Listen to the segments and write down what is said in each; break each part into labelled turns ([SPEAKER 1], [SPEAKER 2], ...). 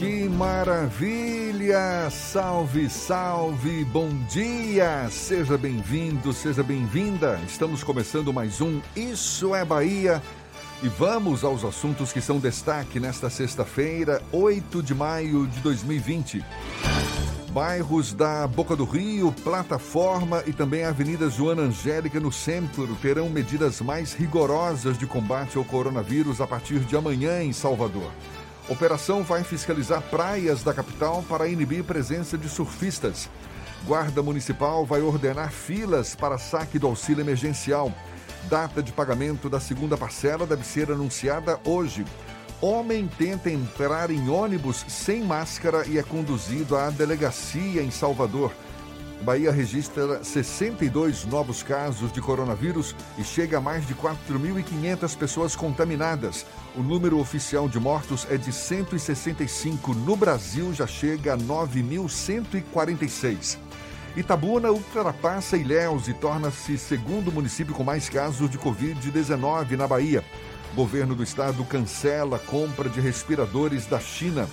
[SPEAKER 1] Que maravilha! Salve, salve! Bom dia! Seja bem-vindo, seja bem-vinda. Estamos começando mais um Isso é Bahia. E vamos aos assuntos que são destaque nesta sexta-feira, 8 de maio de 2020. Bairros da Boca do Rio, Plataforma e também a Avenida Joana Angélica no centro terão medidas mais rigorosas de combate ao coronavírus a partir de amanhã em Salvador. Operação vai fiscalizar praias da capital para inibir presença de surfistas. Guarda Municipal vai ordenar filas para saque do auxílio emergencial. Data de pagamento da segunda parcela deve ser anunciada hoje. Homem tenta entrar em ônibus sem máscara e é conduzido à delegacia em Salvador. Bahia registra 62 novos casos de coronavírus e chega a mais de 4.500 pessoas contaminadas. O número oficial de mortos é de 165. No Brasil já chega a 9.146. Itabuna ultrapassa Ilhéus e torna-se segundo município com mais casos de Covid-19 na Bahia. Governo do estado cancela a compra de respiradores da China.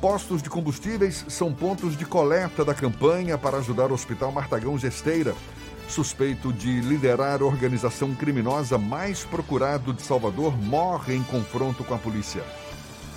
[SPEAKER 1] Postos de combustíveis são pontos de coleta da campanha para ajudar o Hospital Martagão Gesteira. Suspeito de liderar a organização criminosa mais procurado de Salvador morre em confronto com a polícia.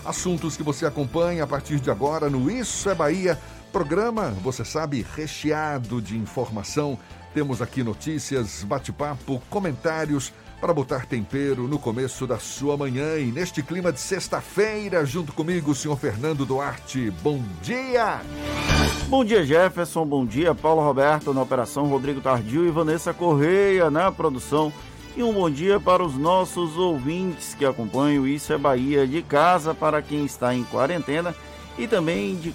[SPEAKER 1] Assuntos que você acompanha a partir de agora no Isso é Bahia. Programa, você sabe, recheado de informação. Temos aqui notícias, bate-papo, comentários para botar tempero no começo da sua manhã e neste clima de sexta-feira, junto comigo, o senhor Fernando Duarte. Bom dia!
[SPEAKER 2] Bom dia, Jefferson. Bom dia, Paulo Roberto na operação, Rodrigo Tardio e Vanessa Correia na produção. E um bom dia para os nossos ouvintes que acompanham Isso é Bahia de casa para quem está em quarentena e também de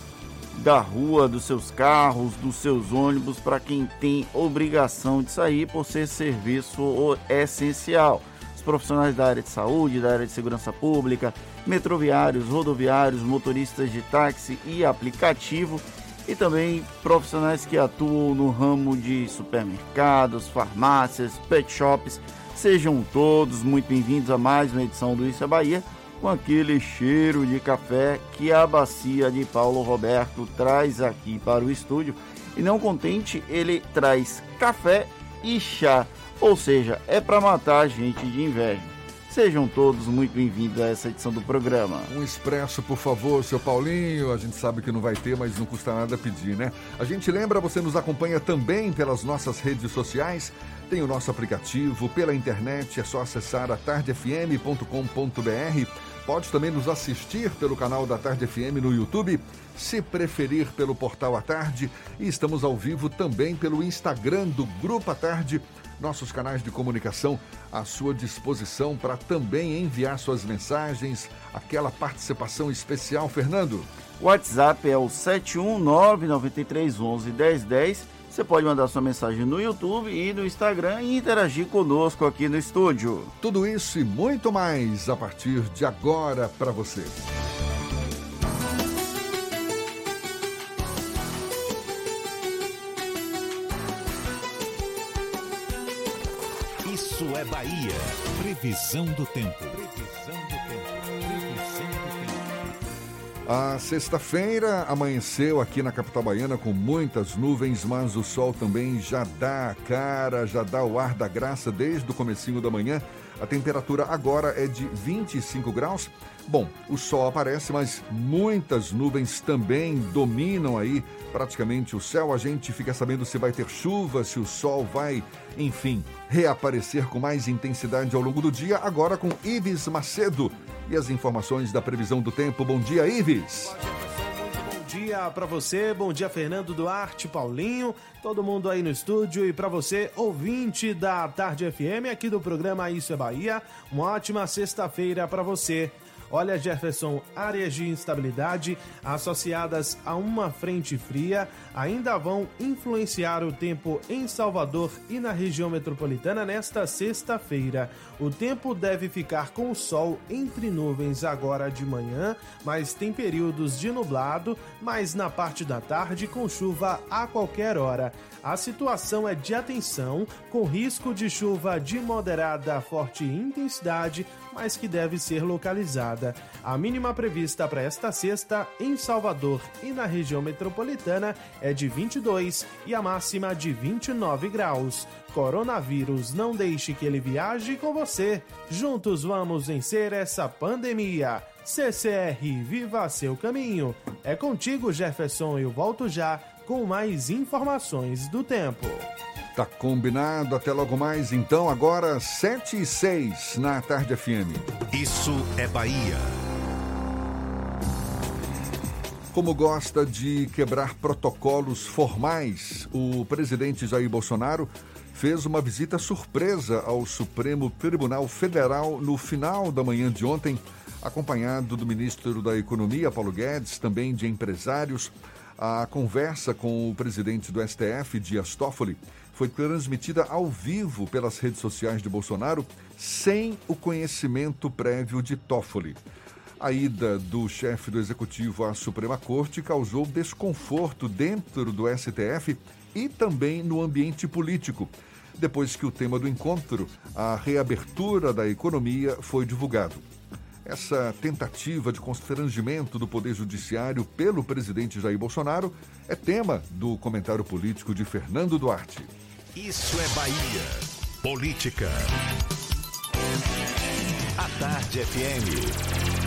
[SPEAKER 2] da rua, dos seus carros, dos seus ônibus, para quem tem obrigação de sair por ser serviço essencial. Os profissionais da área de saúde, da área de segurança pública, metroviários, rodoviários, motoristas de táxi e aplicativo, e também profissionais que atuam no ramo de supermercados, farmácias, pet shops. Sejam todos muito bem-vindos a mais uma edição do Isso é Bahia com aquele cheiro de café que a bacia de Paulo Roberto traz aqui para o estúdio. E não contente, ele traz café e chá, ou seja, é para matar a gente de inveja. Sejam todos muito bem-vindos a essa edição do programa.
[SPEAKER 1] Um expresso, por favor, seu Paulinho. A gente sabe que não vai ter, mas não custa nada pedir, né? A gente lembra, você nos acompanha também pelas nossas redes sociais. Tem o nosso aplicativo pela internet, é só acessar atardefm.com.br. Pode também nos assistir pelo canal da Tarde FM no YouTube, se preferir pelo portal à tarde. E estamos ao vivo também pelo Instagram do Grupo à Tarde. Nossos canais de comunicação à sua disposição para também enviar suas mensagens, aquela participação especial, Fernando.
[SPEAKER 2] WhatsApp é o 719 9311 1010 você pode mandar sua mensagem no YouTube e no Instagram e interagir conosco aqui no estúdio.
[SPEAKER 1] Tudo isso e muito mais a partir de agora para você.
[SPEAKER 3] Isso é Bahia. Previsão do tempo. Previsão
[SPEAKER 1] A sexta-feira amanheceu aqui na capital baiana com muitas nuvens, mas o sol também já dá a cara, já dá o ar da graça desde o comecinho da manhã. A temperatura agora é de 25 graus. Bom, o sol aparece, mas muitas nuvens também dominam aí praticamente o céu. A gente fica sabendo se vai ter chuva, se o sol vai, enfim, reaparecer com mais intensidade ao longo do dia. Agora com Ives Macedo e as informações da previsão do tempo. Bom dia, Ives.
[SPEAKER 4] Bom dia para você, bom dia Fernando Duarte, Paulinho, todo mundo aí no estúdio e para você, ouvinte da Tarde FM aqui do programa Isso é Bahia. Uma ótima sexta-feira para você. Olha, Jefferson, áreas de instabilidade associadas a uma frente fria ainda vão influenciar o tempo em Salvador e na região metropolitana nesta sexta-feira. O tempo deve ficar com o sol entre nuvens agora de manhã, mas tem períodos de nublado, mas na parte da tarde com chuva a qualquer hora. A situação é de atenção, com risco de chuva de moderada a forte intensidade mas que deve ser localizada. A mínima prevista para esta sexta em Salvador e na região metropolitana é de 22 e a máxima de 29 graus. Coronavírus, não deixe que ele viaje com você. Juntos vamos vencer essa pandemia. CCR, viva seu caminho. É contigo, Jefferson. Eu volto já com mais informações do tempo.
[SPEAKER 1] Tá combinado, até logo mais. Então, agora 7 e 6 na Tarde FM.
[SPEAKER 3] Isso é Bahia.
[SPEAKER 1] Como gosta de quebrar protocolos formais, o presidente Jair Bolsonaro fez uma visita surpresa ao Supremo Tribunal Federal no final da manhã de ontem, acompanhado do ministro da Economia, Paulo Guedes, também de empresários. A conversa com o presidente do STF, Dias Toffoli, foi transmitida ao vivo pelas redes sociais de Bolsonaro, sem o conhecimento prévio de Toffoli. A ida do chefe do executivo à Suprema Corte causou desconforto dentro do STF e também no ambiente político, depois que o tema do encontro, a reabertura da economia, foi divulgado. Essa tentativa de constrangimento do Poder Judiciário pelo presidente Jair Bolsonaro é tema do comentário político de Fernando Duarte.
[SPEAKER 3] Isso é Bahia. Política. A Tarde FM.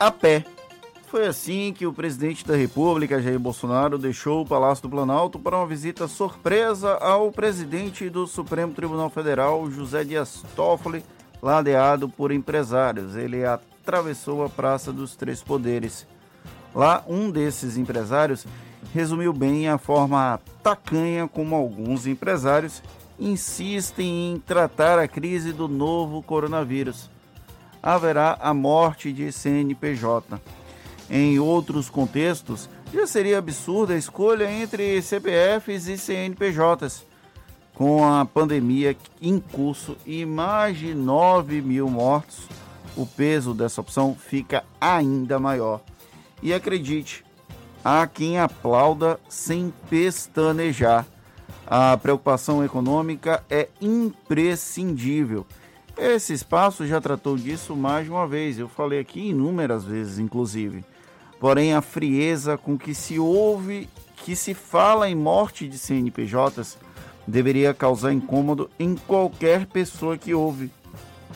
[SPEAKER 2] A pé. Foi assim que o presidente da República, Jair Bolsonaro, deixou o Palácio do Planalto para uma visita surpresa ao presidente do Supremo Tribunal Federal, José Dias Toffoli, ladeado por empresários. Ele atravessou a Praça dos Três Poderes. Lá, um desses empresários resumiu bem a forma tacanha como alguns empresários insistem em tratar a crise do novo coronavírus. Haverá a morte de CNPJ. Em outros contextos, já seria absurda a escolha entre CPFs e CNPJs. Com a pandemia em curso e mais de 9 mil mortos, o peso dessa opção fica ainda maior. E acredite, há quem aplauda sem pestanejar. A preocupação econômica é imprescindível. Esse espaço já tratou disso mais de uma vez, eu falei aqui inúmeras vezes, inclusive. Porém, a frieza com que se ouve, que se fala em morte de CNPJs, deveria causar incômodo em qualquer pessoa que ouve.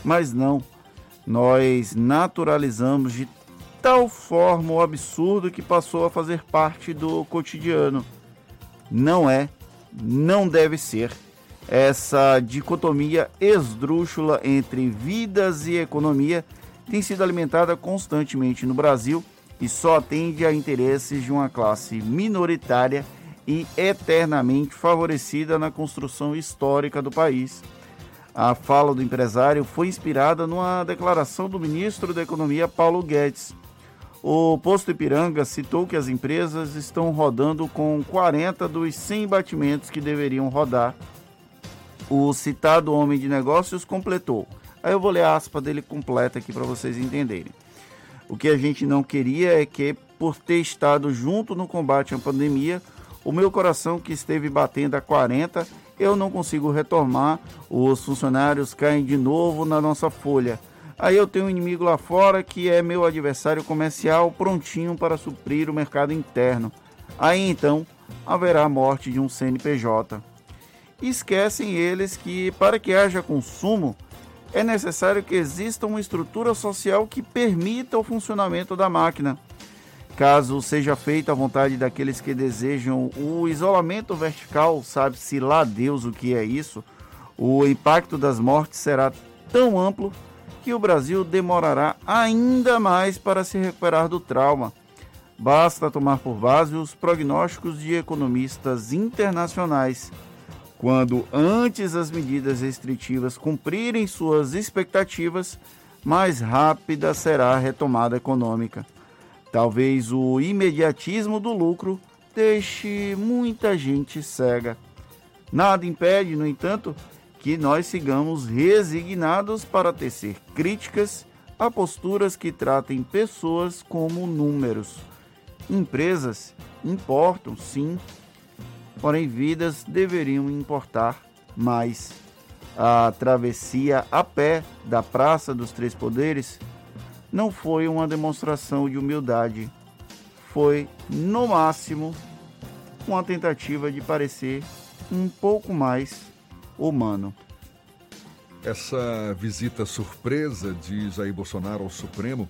[SPEAKER 2] Mas não, nós naturalizamos de tal forma o absurdo que passou a fazer parte do cotidiano. Não é, não deve ser. Essa dicotomia esdrúxula entre vidas e economia tem sido alimentada constantemente no Brasil e só atende a interesses de uma classe minoritária e eternamente favorecida na construção histórica do país. A fala do empresário foi inspirada numa declaração do ministro da Economia Paulo Guedes o posto Ipiranga citou que as empresas estão rodando com 40 dos 100 batimentos que deveriam rodar. O citado homem de negócios completou. Aí eu vou ler a aspa dele completa aqui para vocês entenderem. O que a gente não queria é que, por ter estado junto no combate à pandemia, o meu coração que esteve batendo a 40, eu não consigo retomar. Os funcionários caem de novo na nossa folha. Aí eu tenho um inimigo lá fora que é meu adversário comercial prontinho para suprir o mercado interno. Aí então haverá a morte de um CNPJ. Esquecem eles que para que haja consumo é necessário que exista uma estrutura social que permita o funcionamento da máquina. Caso seja feita a vontade daqueles que desejam o isolamento vertical, sabe-se lá Deus o que é isso, o impacto das mortes será tão amplo que o Brasil demorará ainda mais para se recuperar do trauma. Basta tomar por base os prognósticos de economistas internacionais. Quando antes as medidas restritivas cumprirem suas expectativas, mais rápida será a retomada econômica. Talvez o imediatismo do lucro deixe muita gente cega. Nada impede, no entanto, que nós sigamos resignados para tecer críticas a posturas que tratem pessoas como números. Empresas importam, sim, porém vidas deveriam importar mais. A travessia a pé da Praça dos Três Poderes não foi uma demonstração de humildade, foi, no máximo, uma tentativa de parecer um pouco mais humano.
[SPEAKER 1] Essa visita surpresa de Jair Bolsonaro ao Supremo,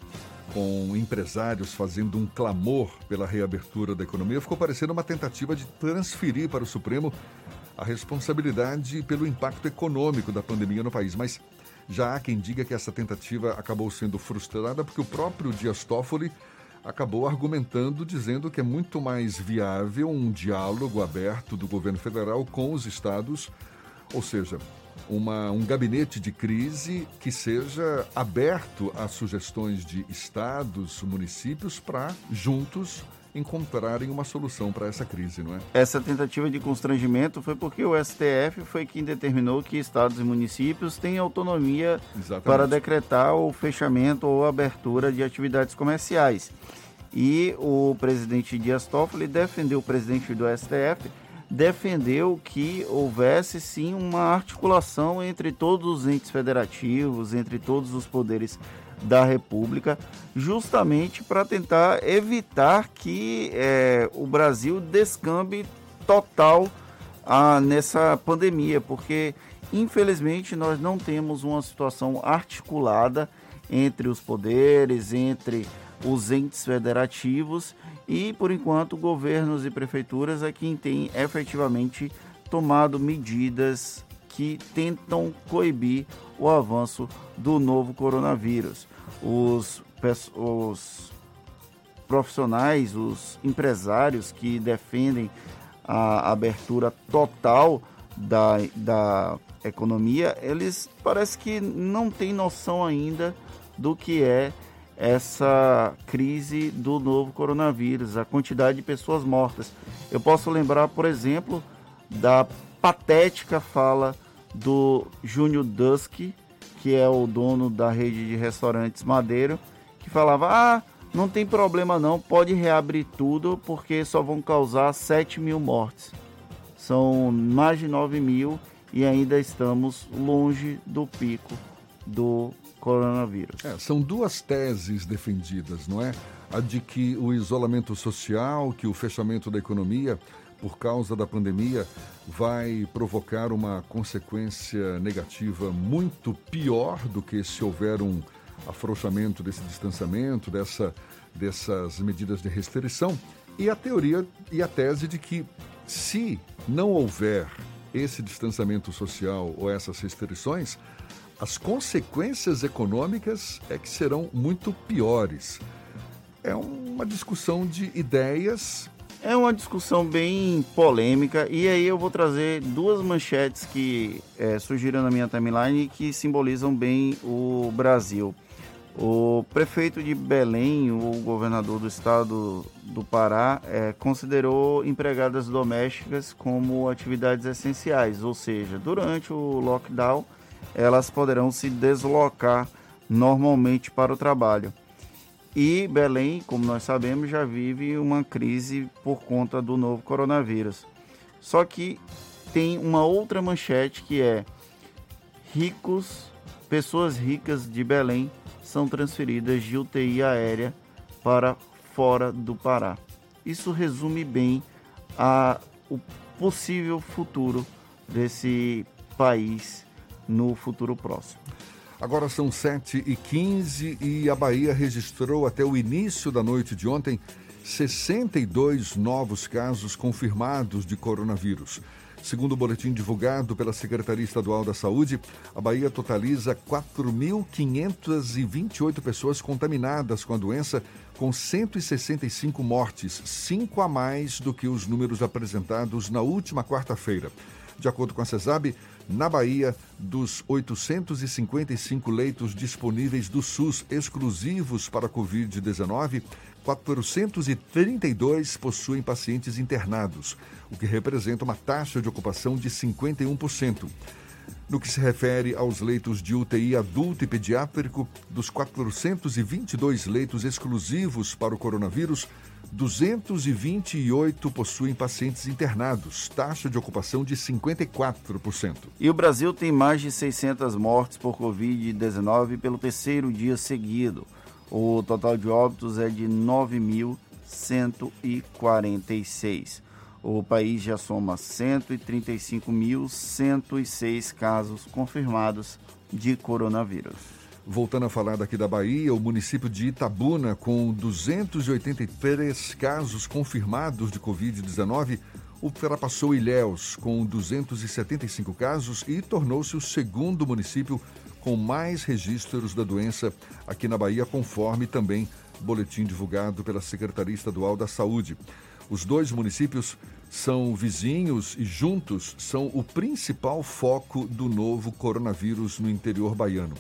[SPEAKER 1] com empresários fazendo um clamor pela reabertura da economia, ficou parecendo uma tentativa de transferir para o Supremo a responsabilidade pelo impacto econômico da pandemia no país. Mas já há quem diga que essa tentativa acabou sendo frustrada porque o próprio Dias Toffoli acabou argumentando, dizendo que é muito mais viável um diálogo aberto do governo federal com os estados ou seja, uma, um gabinete de crise que seja aberto a sugestões de estados, municípios, para juntos encontrarem uma solução para essa crise, não é?
[SPEAKER 2] Essa tentativa de constrangimento foi porque o STF foi quem determinou que estados e municípios têm autonomia Exatamente. para decretar o fechamento ou abertura de atividades comerciais. E o presidente Dias Toffoli defendeu o presidente do STF defendeu que houvesse sim uma articulação entre todos os entes federativos, entre todos os poderes da República, justamente para tentar evitar que é, o Brasil descambe total ah, nessa pandemia, porque infelizmente nós não temos uma situação articulada entre os poderes, entre os entes federativos e, por enquanto, governos e prefeituras é quem tem efetivamente tomado medidas que tentam coibir o avanço do novo coronavírus. Os, os profissionais, os empresários que defendem a abertura total da, da economia, eles parece que não têm noção ainda do que é essa crise do novo coronavírus, a quantidade de pessoas mortas. Eu posso lembrar, por exemplo, da patética fala do Júnior Dusk, que é o dono da rede de restaurantes Madeiro, que falava: ah, não tem problema não, pode reabrir tudo porque só vão causar 7 mil mortes. São mais de 9 mil e ainda estamos longe do pico do coronavírus.
[SPEAKER 1] É, são duas teses defendidas, não é? A de que o isolamento social, que o fechamento da economia por causa da pandemia vai provocar uma consequência negativa muito pior do que se houver um afrouxamento desse distanciamento, dessa, dessas medidas de restrição. E a teoria e a tese de que se não houver esse distanciamento social ou essas restrições, as consequências econômicas é que serão muito piores. É uma discussão de ideias.
[SPEAKER 2] É uma discussão bem polêmica e aí eu vou trazer duas manchetes que é, surgiram na minha timeline que simbolizam bem o Brasil. O prefeito de Belém, o governador do estado do Pará, é, considerou empregadas domésticas como atividades essenciais, ou seja, durante o lockdown elas poderão se deslocar normalmente para o trabalho. E Belém, como nós sabemos, já vive uma crise por conta do novo coronavírus. Só que tem uma outra manchete que é ricos, pessoas ricas de Belém são transferidas de UTI aérea para fora do Pará. Isso resume bem a, o possível futuro desse país no futuro próximo.
[SPEAKER 1] Agora são 7 e 15 e a Bahia registrou até o início da noite de ontem 62 novos casos confirmados de coronavírus. Segundo o boletim divulgado pela Secretaria Estadual da Saúde, a Bahia totaliza 4.528 pessoas contaminadas com a doença, com 165 mortes, cinco a mais do que os números apresentados na última quarta-feira. De acordo com a CESAB, na Bahia, dos 855 leitos disponíveis do SUS exclusivos para a Covid-19, 432 possuem pacientes internados, o que representa uma taxa de ocupação de 51%. No que se refere aos leitos de UTI adulto e pediátrico, dos 422 leitos exclusivos para o coronavírus, 228 possuem pacientes internados, taxa de ocupação de 54%.
[SPEAKER 2] E o Brasil tem mais de 600 mortes por Covid-19 pelo terceiro dia seguido. O total de óbitos é de 9.146. O país já soma 135.106 casos confirmados de coronavírus.
[SPEAKER 1] Voltando a falar daqui da Bahia, o município de Itabuna, com 283 casos confirmados de Covid-19, ultrapassou Ilhéus, com 275 casos, e tornou-se o segundo município com mais registros da doença aqui na Bahia, conforme também boletim divulgado pela Secretaria Estadual da Saúde. Os dois municípios são vizinhos e juntos são o principal foco do novo coronavírus no interior baiano.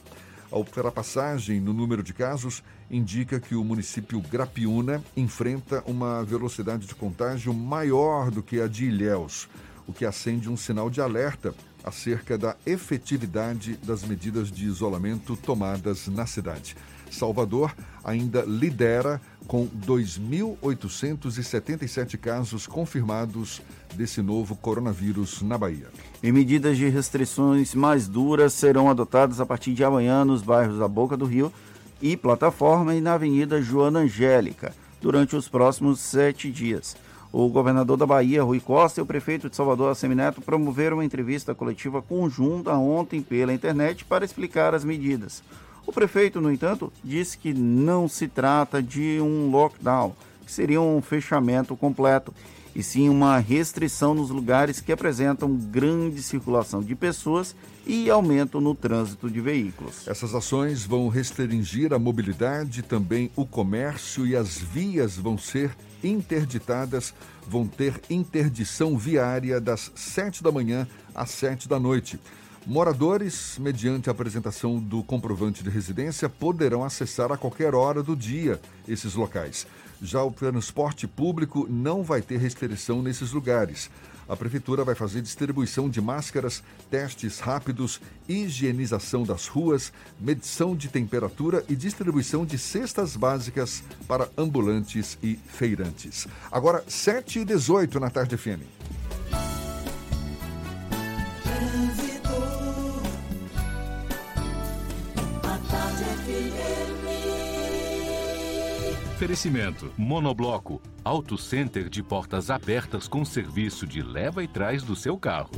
[SPEAKER 1] A ultrapassagem no número de casos indica que o município Grapiúna enfrenta uma velocidade de contágio maior do que a de Ilhéus, o que acende um sinal de alerta acerca da efetividade das medidas de isolamento tomadas na cidade. Salvador ainda lidera com 2.877 casos confirmados desse novo coronavírus na Bahia.
[SPEAKER 2] E medidas de restrições mais duras serão adotadas a partir de amanhã nos bairros da Boca do Rio e Plataforma e na Avenida Joana Angélica, durante os próximos sete dias. O governador da Bahia, Rui Costa, e o prefeito de Salvador, Assemineto, promoveram uma entrevista coletiva conjunta ontem pela internet para explicar as medidas. O prefeito, no entanto, disse que não se trata de um lockdown, que seria um fechamento completo, e sim uma restrição nos lugares que apresentam grande circulação de pessoas e aumento no trânsito de veículos.
[SPEAKER 1] Essas ações vão restringir a mobilidade, também o comércio e as vias vão ser interditadas, vão ter interdição viária das 7 da manhã às 7 da noite. Moradores, mediante a apresentação do comprovante de residência, poderão acessar a qualquer hora do dia esses locais. Já o transporte público não vai ter restrição nesses lugares. A Prefeitura vai fazer distribuição de máscaras, testes rápidos, higienização das ruas, medição de temperatura e distribuição de cestas básicas para ambulantes e feirantes. Agora, 7 e 18 na tarde FM.
[SPEAKER 5] Oferecimento: Monobloco, Auto Center de portas abertas com serviço de leva e trás do seu carro.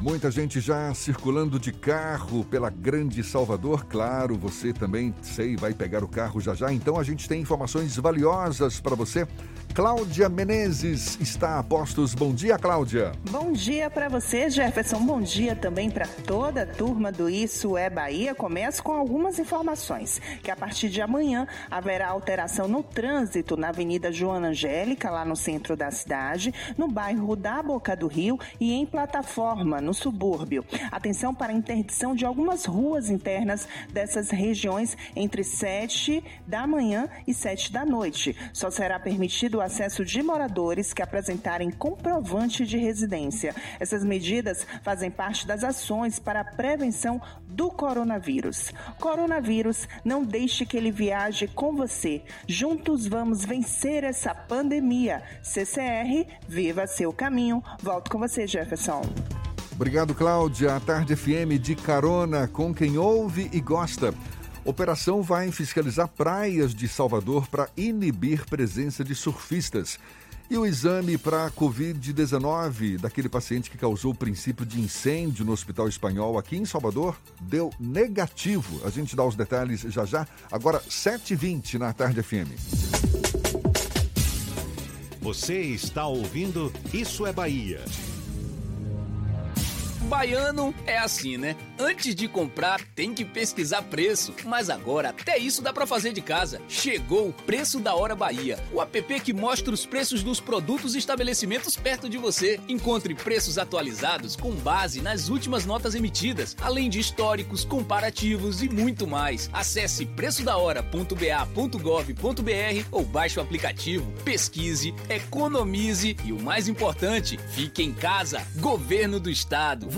[SPEAKER 1] Muita gente já circulando de carro pela Grande Salvador. Claro, você também, sei, vai pegar o carro já já. Então a gente tem informações valiosas para você. Cláudia Menezes está a postos. Bom dia, Cláudia.
[SPEAKER 6] Bom dia para você, Jefferson. Bom dia também para toda a turma do Isso é Bahia. Começo com algumas informações. Que a partir de amanhã haverá alteração no trânsito na Avenida Joana Angélica, lá no centro da cidade, no bairro da Boca do Rio e em plataforma no subúrbio. Atenção para a interdição de algumas ruas internas dessas regiões entre 7 da manhã e 7 da noite. Só será permitido o acesso de moradores que apresentarem comprovante de residência. Essas medidas fazem parte das ações para a prevenção do coronavírus. Coronavírus, não deixe que ele viaje com você. Juntos vamos vencer essa pandemia. CCR, viva seu caminho. Volto com você, Jefferson.
[SPEAKER 1] Obrigado, Cláudia. A Tarde FM de carona com quem ouve e gosta. Operação vai fiscalizar praias de Salvador para inibir presença de surfistas. E o exame para a Covid-19 daquele paciente que causou o princípio de incêndio no Hospital Espanhol aqui em Salvador deu negativo. A gente dá os detalhes já já. Agora, 7h20 na Tarde FM.
[SPEAKER 3] Você está ouvindo Isso é Bahia.
[SPEAKER 7] Baiano é assim, né? Antes de comprar, tem que pesquisar preço. Mas agora, até isso dá para fazer de casa. Chegou o Preço da Hora Bahia, o app que mostra os preços dos produtos e estabelecimentos perto de você. Encontre preços atualizados com base nas últimas notas emitidas, além de históricos, comparativos e muito mais. Acesse preçodahora.ba.gov.br ou baixe o aplicativo, pesquise, economize e o mais importante, fique em casa. Governo do Estado.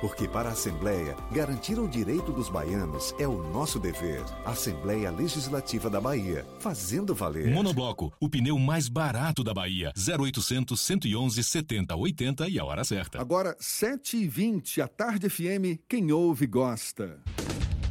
[SPEAKER 8] Porque para a Assembleia, garantir o direito dos baianos é o nosso dever. Assembleia Legislativa da Bahia, fazendo valer.
[SPEAKER 5] Monobloco, o pneu mais barato da Bahia. 0800 111 70 80 e a hora certa.
[SPEAKER 1] Agora, 7h20, a Tarde FM, quem ouve gosta.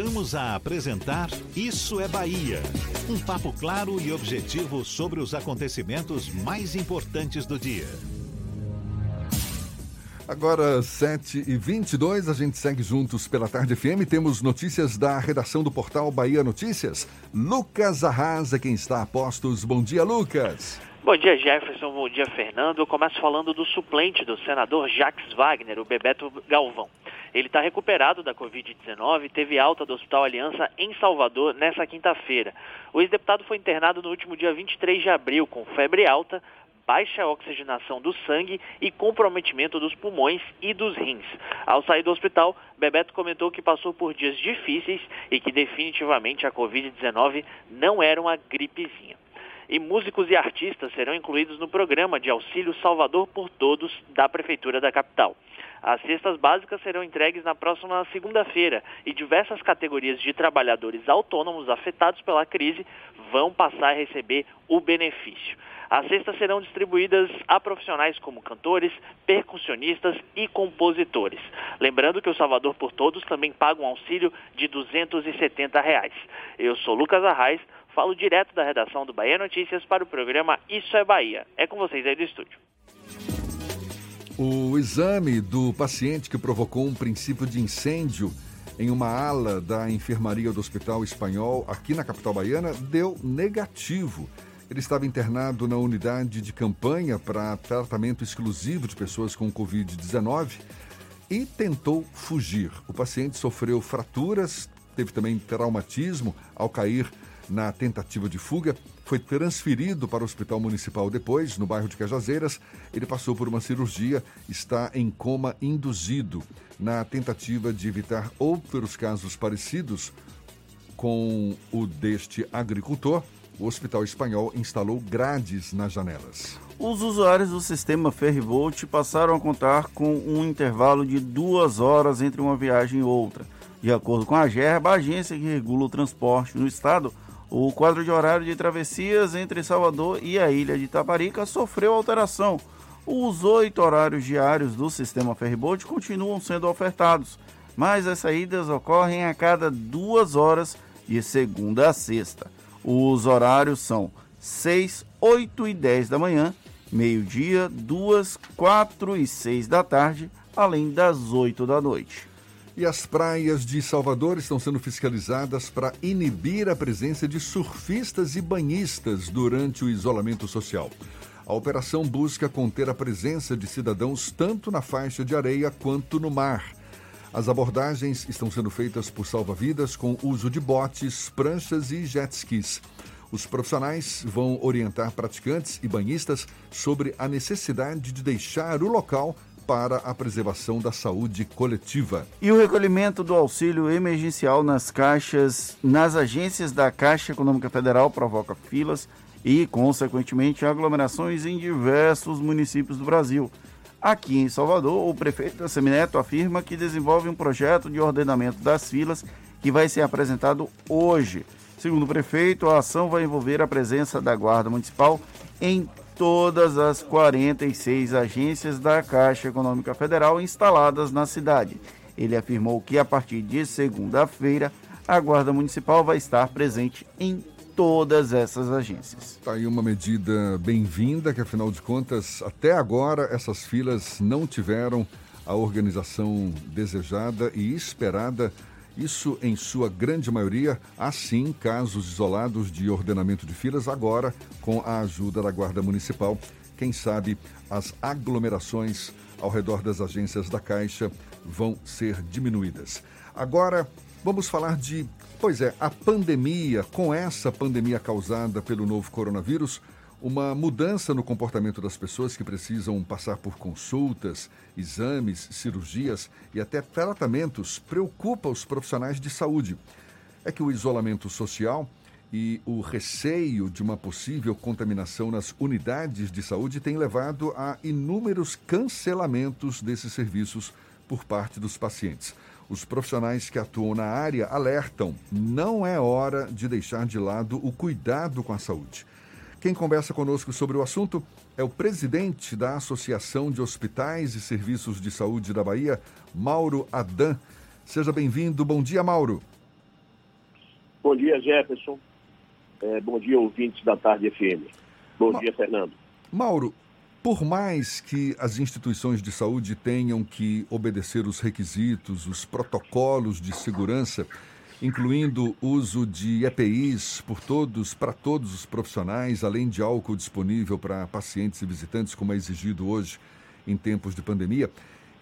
[SPEAKER 3] Voltamos a apresentar Isso é Bahia. Um papo claro e objetivo sobre os acontecimentos mais importantes do dia.
[SPEAKER 1] Agora, 7 e 22 a gente segue juntos pela Tarde FM. Temos notícias da redação do portal Bahia Notícias. Lucas Arrasa, quem está a postos. Bom dia, Lucas.
[SPEAKER 9] Bom dia, Jefferson. Bom dia, Fernando. Eu começo falando do suplente do senador Jacques Wagner, o Bebeto Galvão. Ele está recuperado da Covid-19 e teve alta do Hospital Aliança em Salvador nessa quinta-feira. O ex-deputado foi internado no último dia 23 de abril com febre alta, baixa oxigenação do sangue e comprometimento dos pulmões e dos rins. Ao sair do hospital, Bebeto comentou que passou por dias difíceis e que definitivamente a Covid-19 não era uma gripezinha e músicos e artistas serão incluídos no programa de auxílio Salvador por Todos da Prefeitura da capital. As cestas básicas serão entregues na próxima segunda-feira e diversas categorias de trabalhadores autônomos afetados pela crise vão passar a receber o benefício. As cestas serão distribuídas a profissionais como cantores, percussionistas e compositores. Lembrando que o Salvador por Todos também paga um auxílio de 270 reais. Eu sou Lucas Arraes, falo direto da redação do Bahia Notícias para o programa Isso é Bahia. É com vocês aí do estúdio.
[SPEAKER 1] O exame do paciente que provocou um princípio de incêndio em uma ala da enfermaria do Hospital Espanhol, aqui na capital baiana, deu negativo. Ele estava internado na unidade de campanha para tratamento exclusivo de pessoas com Covid-19 e tentou fugir. O paciente sofreu fraturas, teve também traumatismo ao cair na tentativa de fuga, foi transferido para o Hospital Municipal depois, no bairro de Cajazeiras. Ele passou por uma cirurgia, está em coma induzido. Na tentativa de evitar outros casos parecidos com o deste agricultor, o Hospital Espanhol instalou grades nas janelas.
[SPEAKER 2] Os usuários do sistema Ferrybolt passaram a contar com um intervalo de duas horas entre uma viagem e outra. De acordo com a GERBA, a agência que regula o transporte no estado, o quadro de horário de travessias entre Salvador e a ilha de Taparica sofreu alteração. Os oito horários diários do sistema Ferryboat continuam sendo ofertados, mas as saídas ocorrem a cada duas horas de segunda a sexta. Os horários são 6, 8 e 10 da manhã, meio-dia, 2, 4 e 6 da tarde, além das 8 da noite.
[SPEAKER 1] E as praias de Salvador estão sendo fiscalizadas para inibir a presença de surfistas e banhistas durante o isolamento social. A operação busca conter a presença de cidadãos tanto na faixa de areia quanto no mar. As abordagens estão sendo feitas por salva-vidas com uso de botes, pranchas e jet skis. Os profissionais vão orientar praticantes e banhistas sobre a necessidade de deixar o local para a preservação da saúde coletiva.
[SPEAKER 2] E o recolhimento do auxílio emergencial nas caixas, nas agências da Caixa Econômica Federal provoca filas e, consequentemente, aglomerações em diversos municípios do Brasil. Aqui em Salvador, o prefeito Semineto afirma que desenvolve um projeto de ordenamento das filas que vai ser apresentado hoje. Segundo o prefeito, a ação vai envolver a presença da Guarda Municipal em todas as 46 agências da Caixa Econômica Federal instaladas na cidade. Ele afirmou que a partir de segunda-feira a Guarda Municipal vai estar presente em todas essas agências.
[SPEAKER 1] Está aí uma medida bem-vinda, que afinal de contas, até agora essas filas não tiveram a organização desejada e esperada isso, em sua grande maioria, há sim casos isolados de ordenamento de filas, agora com a ajuda da Guarda Municipal. Quem sabe as aglomerações ao redor das agências da Caixa vão ser diminuídas. Agora, vamos falar de, pois é, a pandemia. Com essa pandemia causada pelo novo coronavírus, uma mudança no comportamento das pessoas que precisam passar por consultas, exames, cirurgias e até tratamentos preocupa os profissionais de saúde. É que o isolamento social e o receio de uma possível contaminação nas unidades de saúde tem levado a inúmeros cancelamentos desses serviços por parte dos pacientes. Os profissionais que atuam na área alertam: não é hora de deixar de lado o cuidado com a saúde. Quem conversa conosco sobre o assunto é o presidente da Associação de Hospitais e Serviços de Saúde da Bahia, Mauro Adan. Seja bem-vindo. Bom dia, Mauro.
[SPEAKER 10] Bom dia, Jefferson. É, bom dia, ouvintes da Tarde FM. Bom Ma dia, Fernando.
[SPEAKER 1] Mauro, por mais que as instituições de saúde tenham que obedecer os requisitos, os protocolos de segurança, incluindo uso de EPIs por todos, para todos os profissionais, além de álcool disponível para pacientes e visitantes, como é exigido hoje em tempos de pandemia,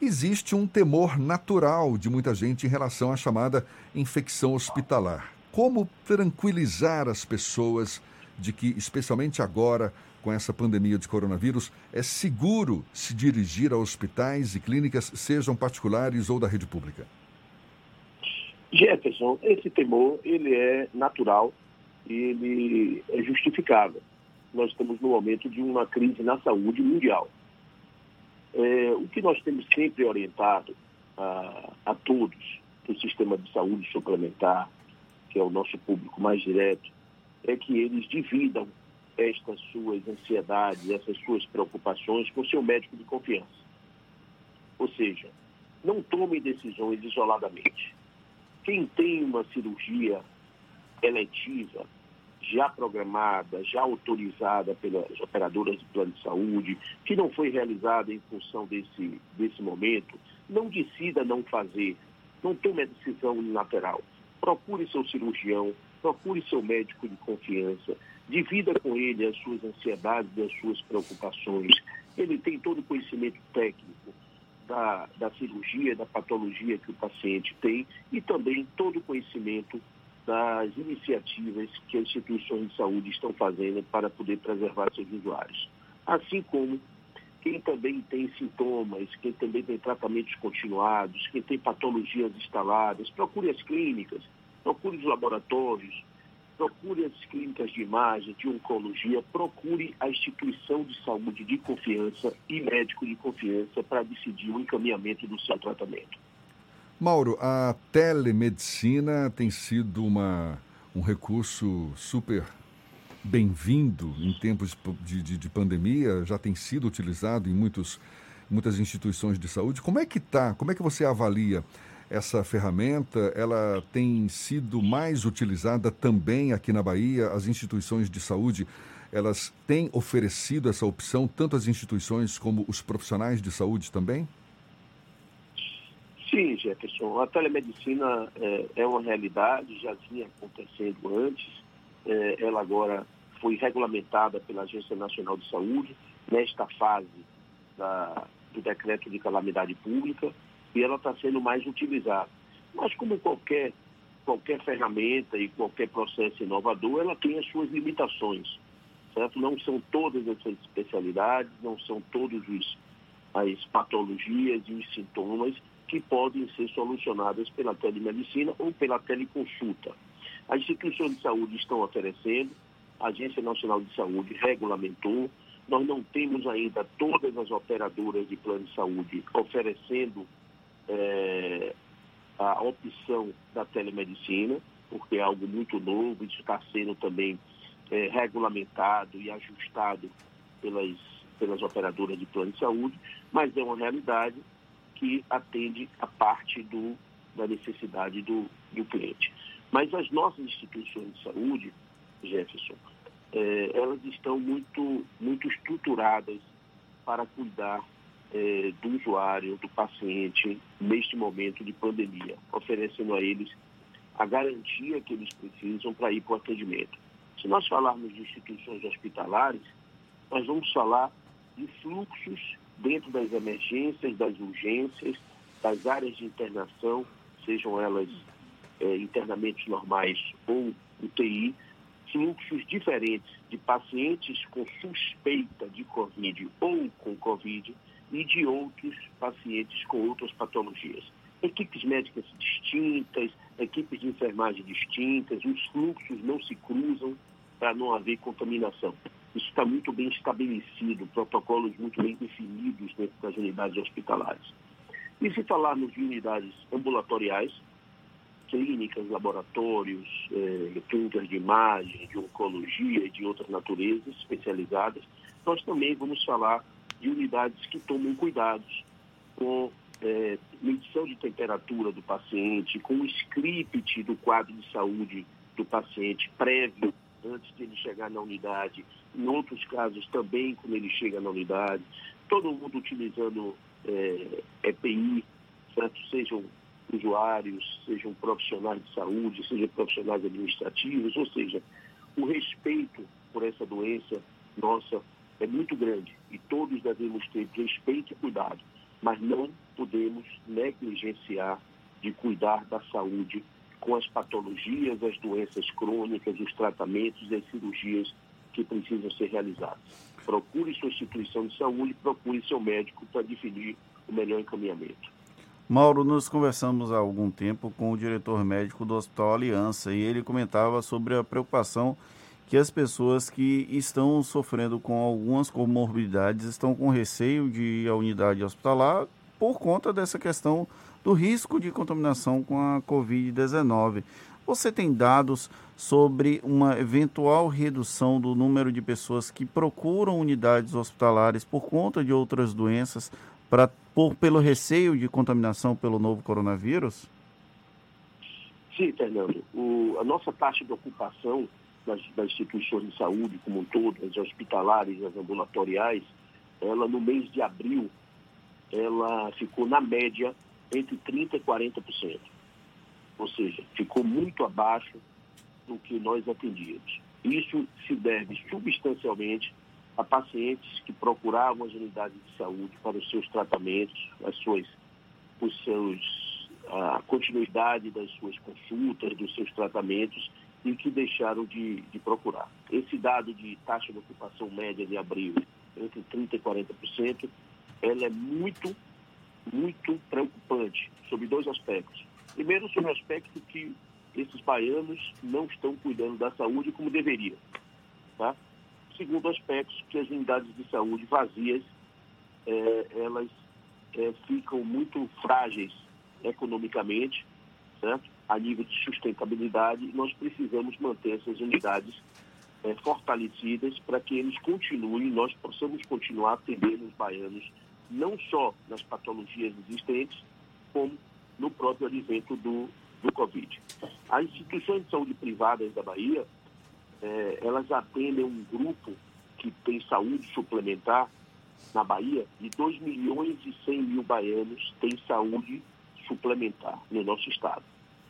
[SPEAKER 1] existe um temor natural de muita gente em relação à chamada infecção hospitalar. Como tranquilizar as pessoas de que, especialmente agora, com essa pandemia de coronavírus, é seguro se dirigir a hospitais e clínicas, sejam particulares ou da rede pública?
[SPEAKER 10] Jefferson, esse temor ele é natural e ele é justificável. Nós estamos no momento de uma crise na saúde mundial. É, o que nós temos sempre orientado a, a todos do sistema de saúde suplementar, que é o nosso público mais direto, é que eles dividam estas suas ansiedades, essas suas preocupações com seu médico de confiança. Ou seja, não tomem decisões isoladamente quem tem uma cirurgia eletiva, já programada, já autorizada pelas operadoras de plano de saúde, que não foi realizada em função desse, desse momento, não decida não fazer, não tome a decisão unilateral. Procure seu cirurgião, procure seu médico de confiança, divida com ele as suas ansiedades e as suas preocupações. Ele tem todo o conhecimento técnico da, da cirurgia, da patologia que o paciente tem e também todo o conhecimento das iniciativas que as instituições de saúde estão fazendo para poder preservar seus usuários. Assim como quem também tem sintomas, quem também tem tratamentos continuados, quem tem patologias instaladas, procure as clínicas, procure os laboratórios, procure as clínicas de imagem, de oncologia, procure a instituição de saúde de confiança e médico de confiança para decidir o encaminhamento do seu tratamento.
[SPEAKER 1] Mauro, a telemedicina tem sido uma, um recurso super bem-vindo em tempos de, de, de, pandemia, já tem sido utilizado em muitos, muitas instituições de saúde. Como é que está? Como é que você avalia essa ferramenta ela tem sido mais utilizada também aqui na Bahia. As instituições de saúde elas têm oferecido essa opção, tanto as instituições como os profissionais de saúde também?
[SPEAKER 10] Sim, Jefferson. A telemedicina é, é uma realidade, já vinha acontecendo antes. É, ela agora foi regulamentada pela Agência Nacional de Saúde nesta fase da, do decreto de calamidade pública e ela está sendo mais utilizada. Mas como qualquer, qualquer ferramenta e qualquer processo inovador, ela tem as suas limitações, certo? Não são todas as especialidades, não são todas as patologias e os sintomas que podem ser solucionadas pela telemedicina ou pela teleconsulta. As instituições de saúde estão oferecendo, a Agência Nacional de Saúde regulamentou, nós não temos ainda todas as operadoras de plano de saúde oferecendo é, a opção da telemedicina, porque é algo muito novo, isso está sendo também é, regulamentado e ajustado pelas, pelas operadoras de plano de saúde, mas é uma realidade que atende a parte do, da necessidade do, do cliente. Mas as nossas instituições de saúde, Jefferson, é, elas estão muito, muito estruturadas para cuidar é, do usuário, do paciente, neste momento de pandemia, oferecendo a eles a garantia que eles precisam para ir para o atendimento. Se nós falarmos de instituições hospitalares, nós vamos falar de fluxos dentro das emergências, das urgências, das áreas de internação, sejam elas é, internamentos normais ou UTI, fluxos diferentes de pacientes com suspeita de Covid ou com Covid e de outros pacientes com outras patologias. Equipes médicas distintas, equipes de enfermagem distintas, os fluxos não se cruzam para não haver contaminação. Isso está muito bem estabelecido, protocolos muito bem definidos dentro das unidades hospitalares. E se falarmos de unidades ambulatoriais, clínicas, laboratórios, eh, clínicas de imagem, de oncologia e de outras naturezas especializadas, nós também vamos falar de unidades que tomam cuidados com eh, medição de temperatura do paciente, com o script do quadro de saúde do paciente prévio antes de ele chegar na unidade, em outros casos também quando ele chega na unidade, todo mundo utilizando é, EPI, certo? sejam usuários, sejam profissionais de saúde, sejam profissionais administrativos, ou seja, o respeito por essa doença nossa é muito grande e todos devemos ter respeito e cuidado, mas não podemos negligenciar de cuidar da saúde com as patologias, as doenças crônicas, os tratamentos e as cirurgias que precisam ser realizadas. Procure sua instituição de saúde, procure seu médico para definir o melhor encaminhamento.
[SPEAKER 2] Mauro, nós conversamos há algum tempo com o diretor médico do Hospital Aliança e ele comentava sobre a preocupação que as pessoas que estão sofrendo com algumas comorbidades estão com receio de ir à unidade hospitalar por conta dessa questão do risco de contaminação com a Covid-19. Você tem dados sobre uma eventual redução do número de pessoas que procuram unidades hospitalares por conta de outras doenças, pra, por, pelo receio de contaminação pelo novo coronavírus?
[SPEAKER 10] Sim, Fernando. O, a nossa taxa de ocupação das, das, instituições de saúde como um todo, as hospitalares, as ambulatoriais, ela no mês de abril, ela ficou na média entre 30% e 40%. Ou seja, ficou muito abaixo do que nós atendíamos. Isso se deve substancialmente a pacientes que procuravam as unidades de saúde para os seus tratamentos, as suas, os seus, a continuidade das suas consultas, dos seus tratamentos e que deixaram de, de procurar. Esse dado de taxa de ocupação média de abril, entre 30% e 40%, ela é muito muito preocupante sobre dois aspectos. Primeiro, sobre o aspecto que esses baianos não estão cuidando da saúde como deveriam. Tá? Segundo aspecto, que as unidades de saúde vazias, é, elas é, ficam muito frágeis economicamente, certo? A nível de sustentabilidade, e nós precisamos manter essas unidades é, fortalecidas para que eles continuem, nós possamos continuar atendendo os baianos não só nas patologias existentes, como no próprio advento do, do Covid. As instituições de saúde privadas da Bahia, eh, elas atendem um grupo que tem saúde suplementar na Bahia de 2 milhões e 100 mil baianos têm saúde suplementar no nosso estado.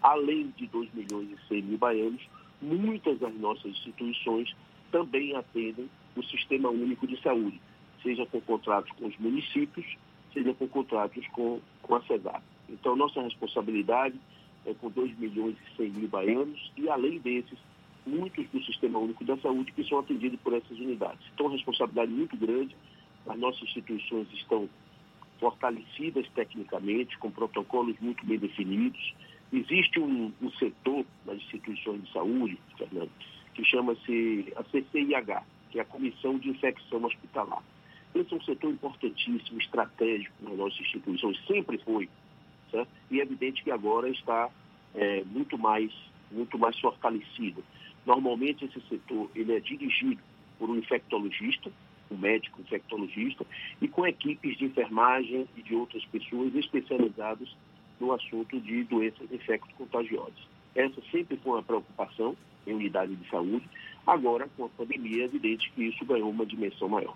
[SPEAKER 10] Além de 2 milhões e 100 mil baianos, muitas das nossas instituições também atendem o Sistema Único de Saúde, seja com contratos com os municípios, seja com contratos com, com a CESAP. Então, nossa responsabilidade é com 2 milhões e 100 mil baianos e, além desses, muitos do Sistema Único da Saúde que são atendidos por essas unidades. Então, uma responsabilidade muito grande. As nossas instituições estão fortalecidas tecnicamente, com protocolos muito bem definidos. Existe um, um setor nas instituições de saúde, Fernando, que chama-se a CCIH, que é a Comissão de Infecção Hospitalar. Esse é um setor importantíssimo, estratégico nas nossas instituições, sempre foi. Certo? E é evidente que agora está é, muito, mais, muito mais fortalecido. Normalmente esse setor ele é dirigido por um infectologista, um médico infectologista, e com equipes de enfermagem e de outras pessoas especializadas no assunto de doenças infecto-contagiosas. Essa sempre foi uma preocupação em unidade de saúde. Agora, com a pandemia, é evidente que isso ganhou uma dimensão maior.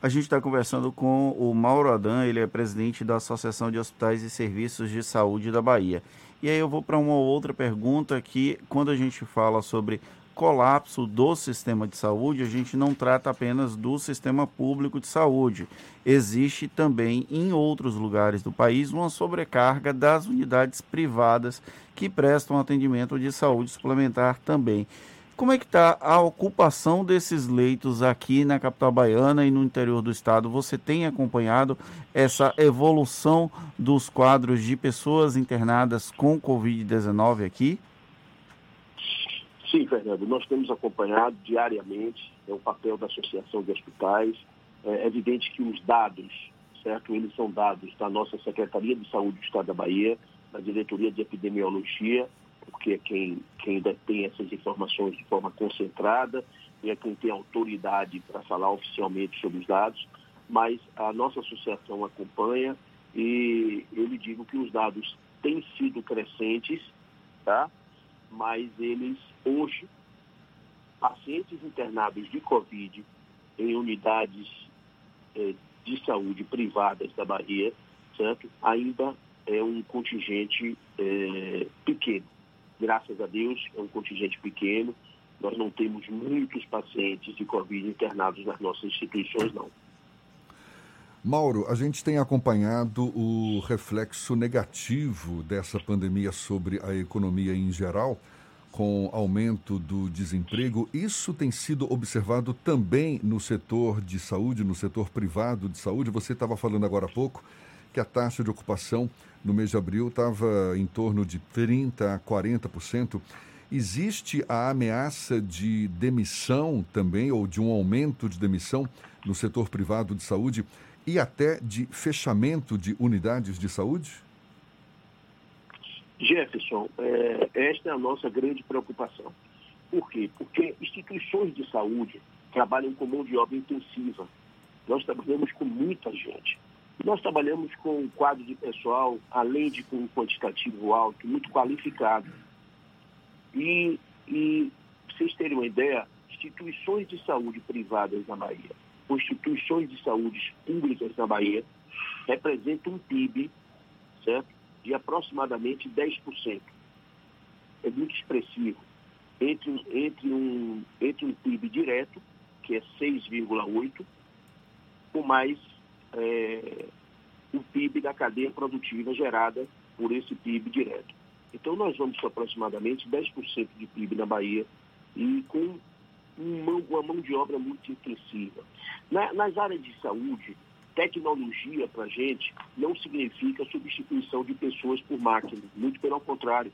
[SPEAKER 2] A gente está conversando com o Mauro Adan, ele é presidente da Associação de Hospitais e Serviços de Saúde da Bahia. E aí eu vou para uma outra pergunta que, quando a gente fala sobre colapso do sistema de saúde, a gente não trata apenas do sistema público de saúde. Existe também em outros lugares do país uma sobrecarga das unidades privadas que prestam atendimento de saúde suplementar também. Como é que está a ocupação desses leitos aqui na capital baiana e no interior do estado? Você tem acompanhado essa evolução dos quadros de pessoas internadas com Covid-19 aqui?
[SPEAKER 10] Sim, Fernando, nós temos acompanhado diariamente é o papel da Associação de Hospitais. É evidente que os dados, certo, eles são dados da nossa Secretaria de Saúde do Estado da Bahia, da Diretoria de Epidemiologia, porque é quem, quem detém essas informações de forma concentrada e é quem tem autoridade para falar oficialmente sobre os dados, mas a nossa associação acompanha e eu lhe digo que os dados têm sido crescentes, tá? mas eles hoje, pacientes internados de Covid em unidades eh, de saúde privadas da Bahia, certo? ainda é um contingente eh, pequeno graças a Deus, é um contingente pequeno. Nós não temos muitos pacientes de Covid internados nas nossas instituições, não.
[SPEAKER 1] Mauro, a gente tem acompanhado o reflexo negativo dessa pandemia sobre a economia em geral, com aumento do desemprego. Isso tem sido observado também no setor de saúde, no setor privado de saúde. Você estava falando agora há pouco que a taxa de ocupação no mês de abril estava em torno de 30% a 40%. Existe a ameaça de demissão também, ou de um aumento de demissão no setor privado de saúde e até de fechamento de unidades de saúde?
[SPEAKER 10] Jefferson, é, esta é a nossa grande preocupação. Por quê? Porque instituições de saúde trabalham com mão de obra intensiva. Nós trabalhamos com muita gente. Nós trabalhamos com um quadro de pessoal, além de com um quantitativo alto, muito qualificado. E, e vocês terem uma ideia, instituições de saúde privadas na Bahia, ou instituições de saúde públicas na Bahia, representam um PIB, certo? De aproximadamente 10%. É muito expressivo. Entre, entre, um, entre um PIB direto, que é 6,8%, com mais é, o PIB da cadeia produtiva gerada por esse PIB direto. Então, nós vamos com aproximadamente 10% de PIB na Bahia e com uma mão de obra muito intensiva. Na, nas áreas de saúde, tecnologia para a gente não significa substituição de pessoas por máquinas, muito pelo contrário.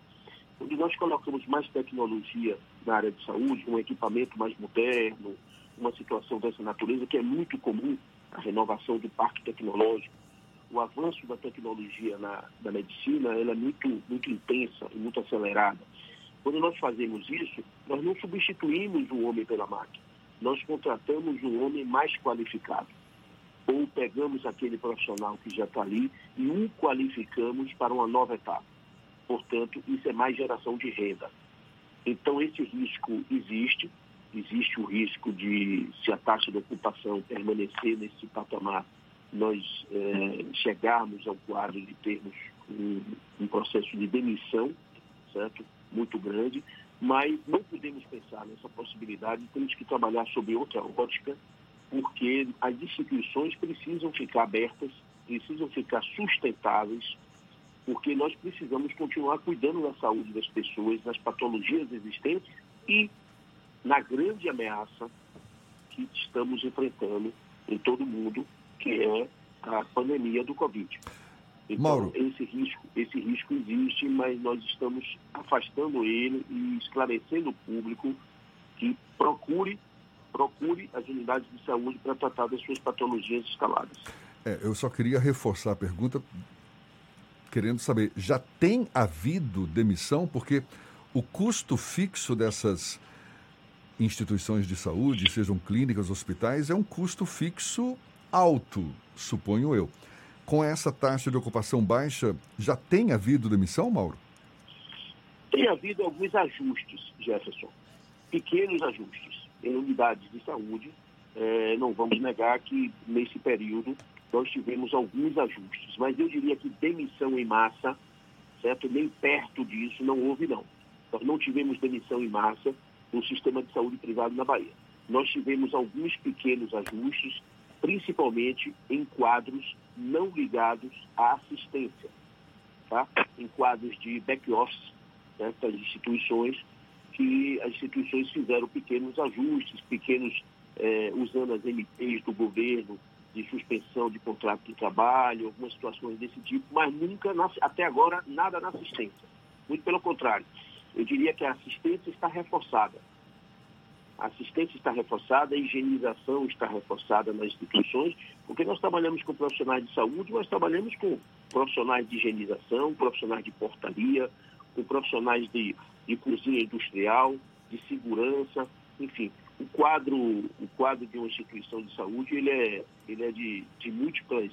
[SPEAKER 10] Quando nós colocamos mais tecnologia na área de saúde, um equipamento mais moderno, uma situação dessa natureza que é muito comum, a renovação do parque tecnológico, o avanço da tecnologia na, na medicina ela é muito, muito intensa e muito acelerada. Quando nós fazemos isso, nós não substituímos o homem pela máquina. Nós contratamos um homem mais qualificado. Ou pegamos aquele profissional que já está ali e o qualificamos para uma nova etapa. Portanto, isso é mais geração de renda. Então, esse risco existe. Existe o risco de, se a taxa de ocupação permanecer nesse patamar, nós é, chegarmos ao quadro de termos um, um, processo de demissão, certo? Muito grande, mas não podemos pensar nessa possibilidade, temos que trabalhar sobre outra ótica, porque as instituições precisam ficar abertas, precisam ficar sustentáveis porque nós precisamos continuar cuidando da saúde das pessoas, das patologias existentes e na grande ameaça que estamos enfrentando em todo o mundo, que é a pandemia do Covid. Então,
[SPEAKER 1] Mauro.
[SPEAKER 10] esse risco, esse risco existe, mas nós estamos afastando ele e esclarecendo o público que procure, procure as unidades de saúde para tratar das suas patologias instaladas.
[SPEAKER 1] É, eu só queria reforçar a pergunta, querendo saber, já tem havido demissão? Porque o custo fixo dessas instituições de saúde, sejam clínicas, hospitais, é um custo fixo alto, suponho eu. Com essa taxa de ocupação baixa, já tem havido demissão, Mauro?
[SPEAKER 10] Tem havido alguns ajustes, Jefferson, pequenos ajustes em unidades de saúde. É, não vamos negar que nesse período nós tivemos alguns ajustes, mas eu diria que demissão em massa, certo? Nem perto disso não houve não. Nós não tivemos demissão em massa no sistema de saúde privado na Bahia. Nós tivemos alguns pequenos ajustes, principalmente em quadros não ligados à assistência, tá? Em quadros de back-office das instituições, que as instituições fizeram pequenos ajustes, pequenos, eh, usando as MPs do governo, de suspensão de contrato de trabalho, algumas situações desse tipo, mas nunca, até agora, nada na assistência. Muito pelo contrário. Eu diria que a assistência está reforçada. A assistência está reforçada, a higienização está reforçada nas instituições, porque nós trabalhamos com profissionais de saúde, mas trabalhamos com profissionais de higienização, profissionais de portaria, com profissionais de, de cozinha industrial, de segurança, enfim. O quadro, o quadro de uma instituição de saúde ele é, ele é de, de múltiplas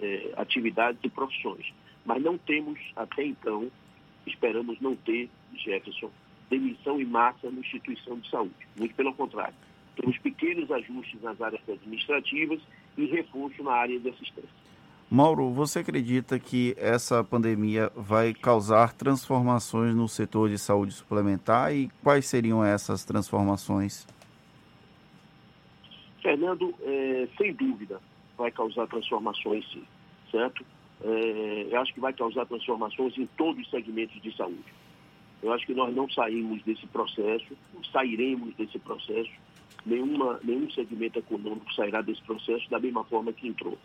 [SPEAKER 10] é, atividades e profissões. Mas não temos, até então, esperamos não ter, Jefferson, demissão em massa na instituição de saúde. Muito pelo contrário. Temos pequenos ajustes nas áreas administrativas e reforço na área de assistência.
[SPEAKER 2] Mauro, você acredita que essa pandemia vai causar transformações no setor de saúde suplementar e quais seriam essas transformações?
[SPEAKER 10] Fernando, é, sem dúvida, vai causar transformações sim, certo? É, eu acho que vai causar transformações em todos os segmentos de saúde. Eu acho que nós não saímos desse processo, sairemos desse processo. Nenhuma, nenhum segmento econômico sairá desse processo da mesma forma que entrou.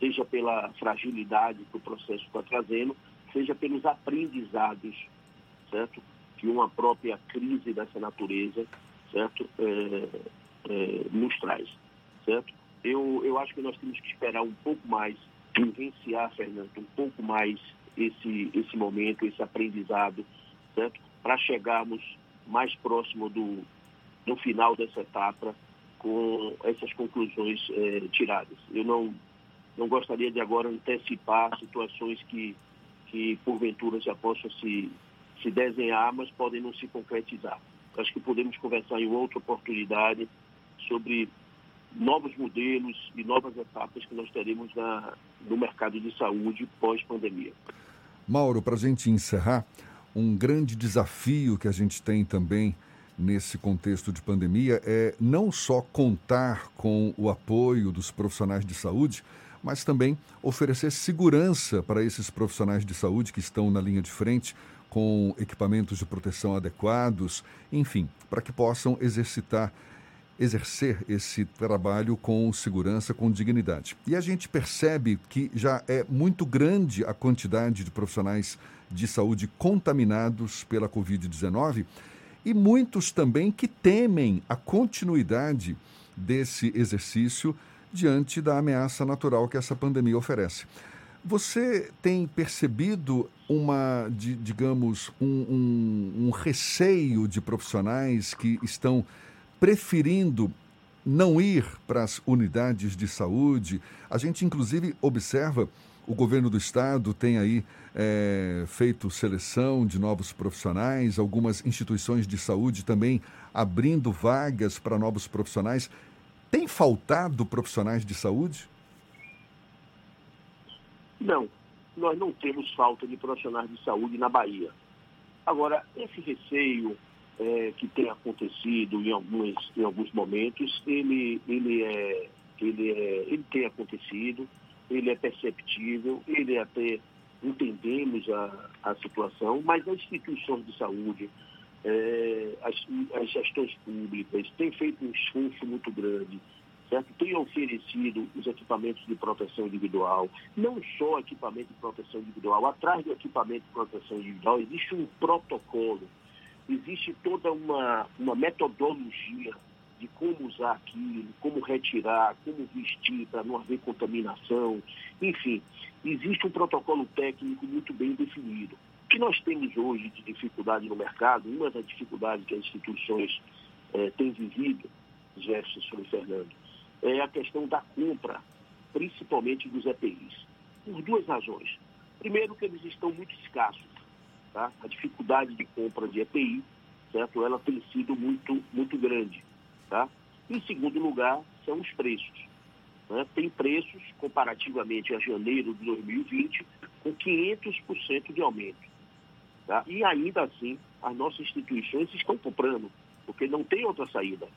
[SPEAKER 10] Seja pela fragilidade que o processo está trazendo, seja pelos aprendizados, certo? Que uma própria crise dessa natureza, certo? É, é, nos traz, certo? Eu, eu acho que nós temos que esperar um pouco mais, vivenciar, Fernando, um pouco mais esse, esse momento, esse aprendizado, certo? Para chegarmos mais próximo do, do final dessa etapa com essas conclusões é, tiradas. Eu não, não gostaria de agora antecipar situações que, que porventura já possam se, se desenhar, mas podem não se concretizar. Acho que podemos conversar em outra oportunidade sobre novos modelos e novas etapas que nós teremos na, no mercado de saúde pós-pandemia.
[SPEAKER 1] Mauro, para a gente encerrar, um grande desafio que a gente tem também nesse contexto de pandemia é não só contar com o apoio dos profissionais de saúde, mas também oferecer segurança para esses profissionais de saúde que estão na linha de frente, com equipamentos de proteção adequados, enfim, para que possam exercitar exercer esse trabalho com segurança, com dignidade. E a gente percebe que já é muito grande a quantidade de profissionais de saúde contaminados pela Covid-19 e muitos também que temem a continuidade desse exercício diante da ameaça natural que essa pandemia oferece. Você tem percebido uma, de, digamos, um, um, um receio de profissionais que estão preferindo não ir para as unidades de saúde. A gente, inclusive, observa o governo do estado tem aí é, feito seleção de novos profissionais, algumas instituições de saúde também abrindo vagas para novos profissionais. Tem faltado profissionais de saúde?
[SPEAKER 10] Não, nós não temos falta de profissionais de saúde na Bahia. Agora, esse receio é, que tem acontecido em alguns, em alguns momentos, ele, ele, é, ele, é, ele tem acontecido, ele é perceptível, ele até entendemos a, a situação, mas as instituições de saúde, é, as, as gestões públicas têm feito um esforço muito grande, certo? Têm oferecido os equipamentos de proteção individual, não só equipamento de proteção individual, atrás do equipamento de proteção individual existe um protocolo, existe toda uma, uma metodologia de como usar aquilo, como retirar, como vestir para não haver contaminação, enfim, existe um protocolo técnico muito bem definido. Que nós temos hoje de dificuldade no mercado, uma das dificuldades que as instituições eh, têm vivido, Jefferson e Fernando, é a questão da compra, principalmente dos EPIs, por duas razões. Primeiro, que eles estão muito escassos. Tá? A dificuldade de compra de EPI, certo? ela tem sido muito, muito grande. Tá? Em segundo lugar, são os preços. Né? Tem preços, comparativamente a janeiro de 2020, com 500% de aumento. Tá? E ainda assim, as nossas instituições estão comprando, porque não tem outra saída,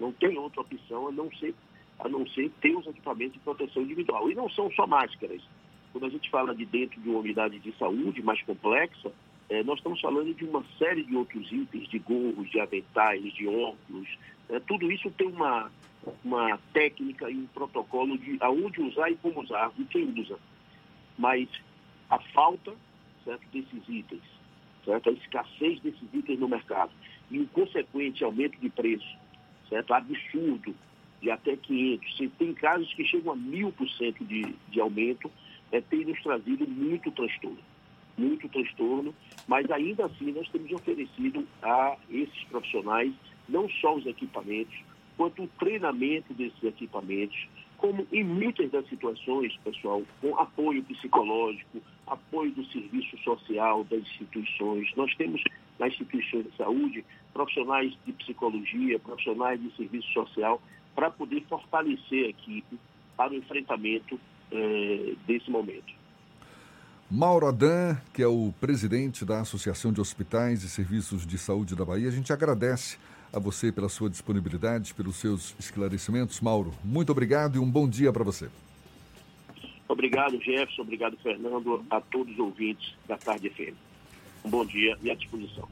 [SPEAKER 10] não tem outra opção a não ser, a não ser ter os equipamentos de proteção individual. E não são só máscaras. Quando a gente fala de dentro de uma unidade de saúde mais complexa, é, nós estamos falando de uma série de outros itens, de gorros, de aventais, de óculos, é, tudo isso tem uma, uma técnica e um protocolo de aonde usar e como usar, e quem usa. Mas a falta certo, desses itens, certo, a escassez desses itens no mercado e o consequente aumento de preço, certo, absurdo, de até 500, se tem casos que chegam a mil por cento de, de aumento, é, tem nos trazido muito transtorno muito transtorno, mas ainda assim nós temos oferecido a esses profissionais não só os equipamentos, quanto o treinamento desses equipamentos, como em muitas das situações, pessoal, com apoio psicológico, apoio do serviço social das instituições. Nós temos nas instituições de saúde profissionais de psicologia, profissionais de serviço social, para poder fortalecer a equipe para o enfrentamento eh, desse momento.
[SPEAKER 1] Mauro Adan, que é o presidente da Associação de Hospitais e Serviços de Saúde da Bahia, a gente agradece a você pela sua disponibilidade, pelos seus esclarecimentos. Mauro, muito obrigado e um bom dia para você.
[SPEAKER 10] Obrigado, Jefferson. Obrigado, Fernando. A todos os ouvintes da Tarde FM. Um bom dia e à disposição.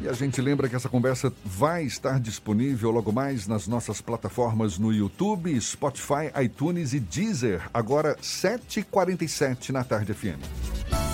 [SPEAKER 1] E a gente lembra que essa conversa vai estar disponível logo mais nas nossas plataformas no YouTube, Spotify, iTunes e Deezer, agora 7h47 na Tarde FM.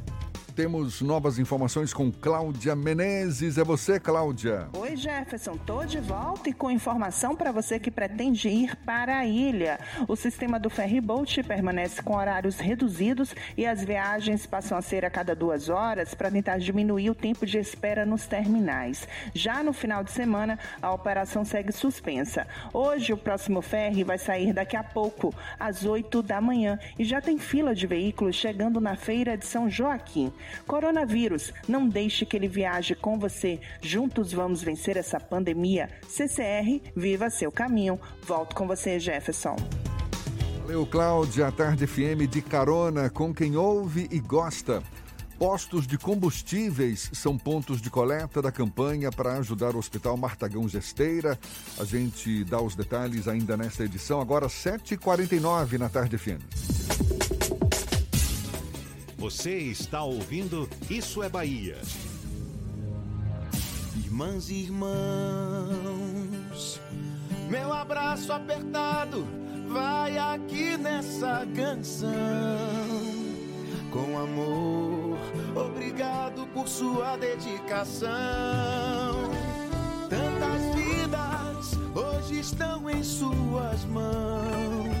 [SPEAKER 1] Temos novas informações com Cláudia Menezes. É você, Cláudia.
[SPEAKER 6] Oi, Jefferson. Tô de volta e com informação para você que pretende ir para a ilha. O sistema do ferryboat permanece com horários reduzidos e as viagens passam a ser a cada duas horas para tentar diminuir o tempo de espera nos terminais. Já no final de semana, a operação segue suspensa. Hoje, o próximo ferry vai sair daqui a pouco, às 8 da manhã, e já tem fila de veículos chegando na feira de São Joaquim. Coronavírus, não deixe que ele viaje com você. Juntos vamos vencer essa pandemia. CCR, viva seu caminho. Volto com você, Jefferson.
[SPEAKER 1] Valeu, Cláudia. Tarde FM de carona com quem ouve e gosta. Postos de combustíveis são pontos de coleta da campanha para ajudar o Hospital Martagão Gesteira. A gente dá os detalhes ainda nesta edição, agora 7h49 na Tarde FM.
[SPEAKER 3] Você está ouvindo Isso é Bahia.
[SPEAKER 11] Irmãs e irmãos, meu abraço apertado vai aqui nessa canção. Com amor, obrigado por sua dedicação. Tantas vidas hoje estão em suas mãos.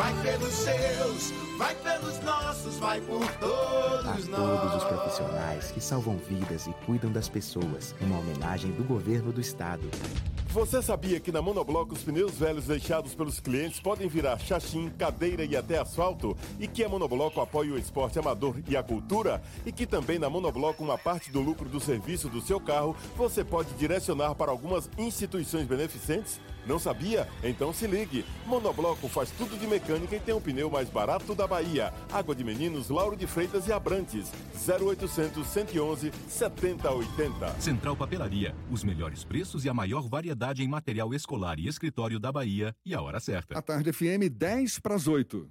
[SPEAKER 11] Vai pelos seus, vai pelos nossos, vai por todos
[SPEAKER 12] A
[SPEAKER 11] nós.
[SPEAKER 12] todos os profissionais que salvam vidas e cuidam das pessoas. Uma homenagem do governo do estado.
[SPEAKER 13] Você sabia que na Monobloco os pneus velhos deixados pelos clientes podem virar chachim, cadeira e até asfalto? E que a Monobloco apoia o esporte amador e a cultura? E que também na Monobloco uma parte do lucro do serviço do seu carro você pode direcionar para algumas instituições beneficentes? Não sabia? Então se ligue. Monobloco faz tudo de mecânica e tem o pneu mais barato da Bahia. Água de Meninos, Lauro de Freitas e Abrantes. 0800 111 7080.
[SPEAKER 14] Central Papelaria, os melhores preços e a maior variedade em material escolar e escritório da Bahia e a hora certa.
[SPEAKER 1] A tarde FM 10 para as 8.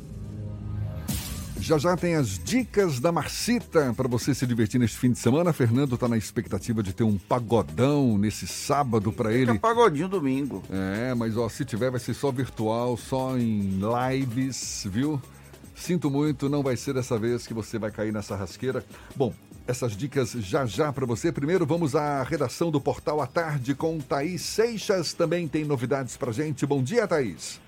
[SPEAKER 1] Já já tem as dicas da Marcita para você se divertir neste fim de semana. Fernando está na expectativa de ter um pagodão nesse sábado para ele.
[SPEAKER 2] pagodinho domingo.
[SPEAKER 1] É, mas ó, se tiver vai ser só virtual, só em lives, viu? Sinto muito, não vai ser dessa vez que você vai cair nessa rasqueira. Bom, essas dicas já já para você. Primeiro vamos à redação do Portal à Tarde com Thaís Seixas. Também tem novidades para gente. Bom dia, Thaís.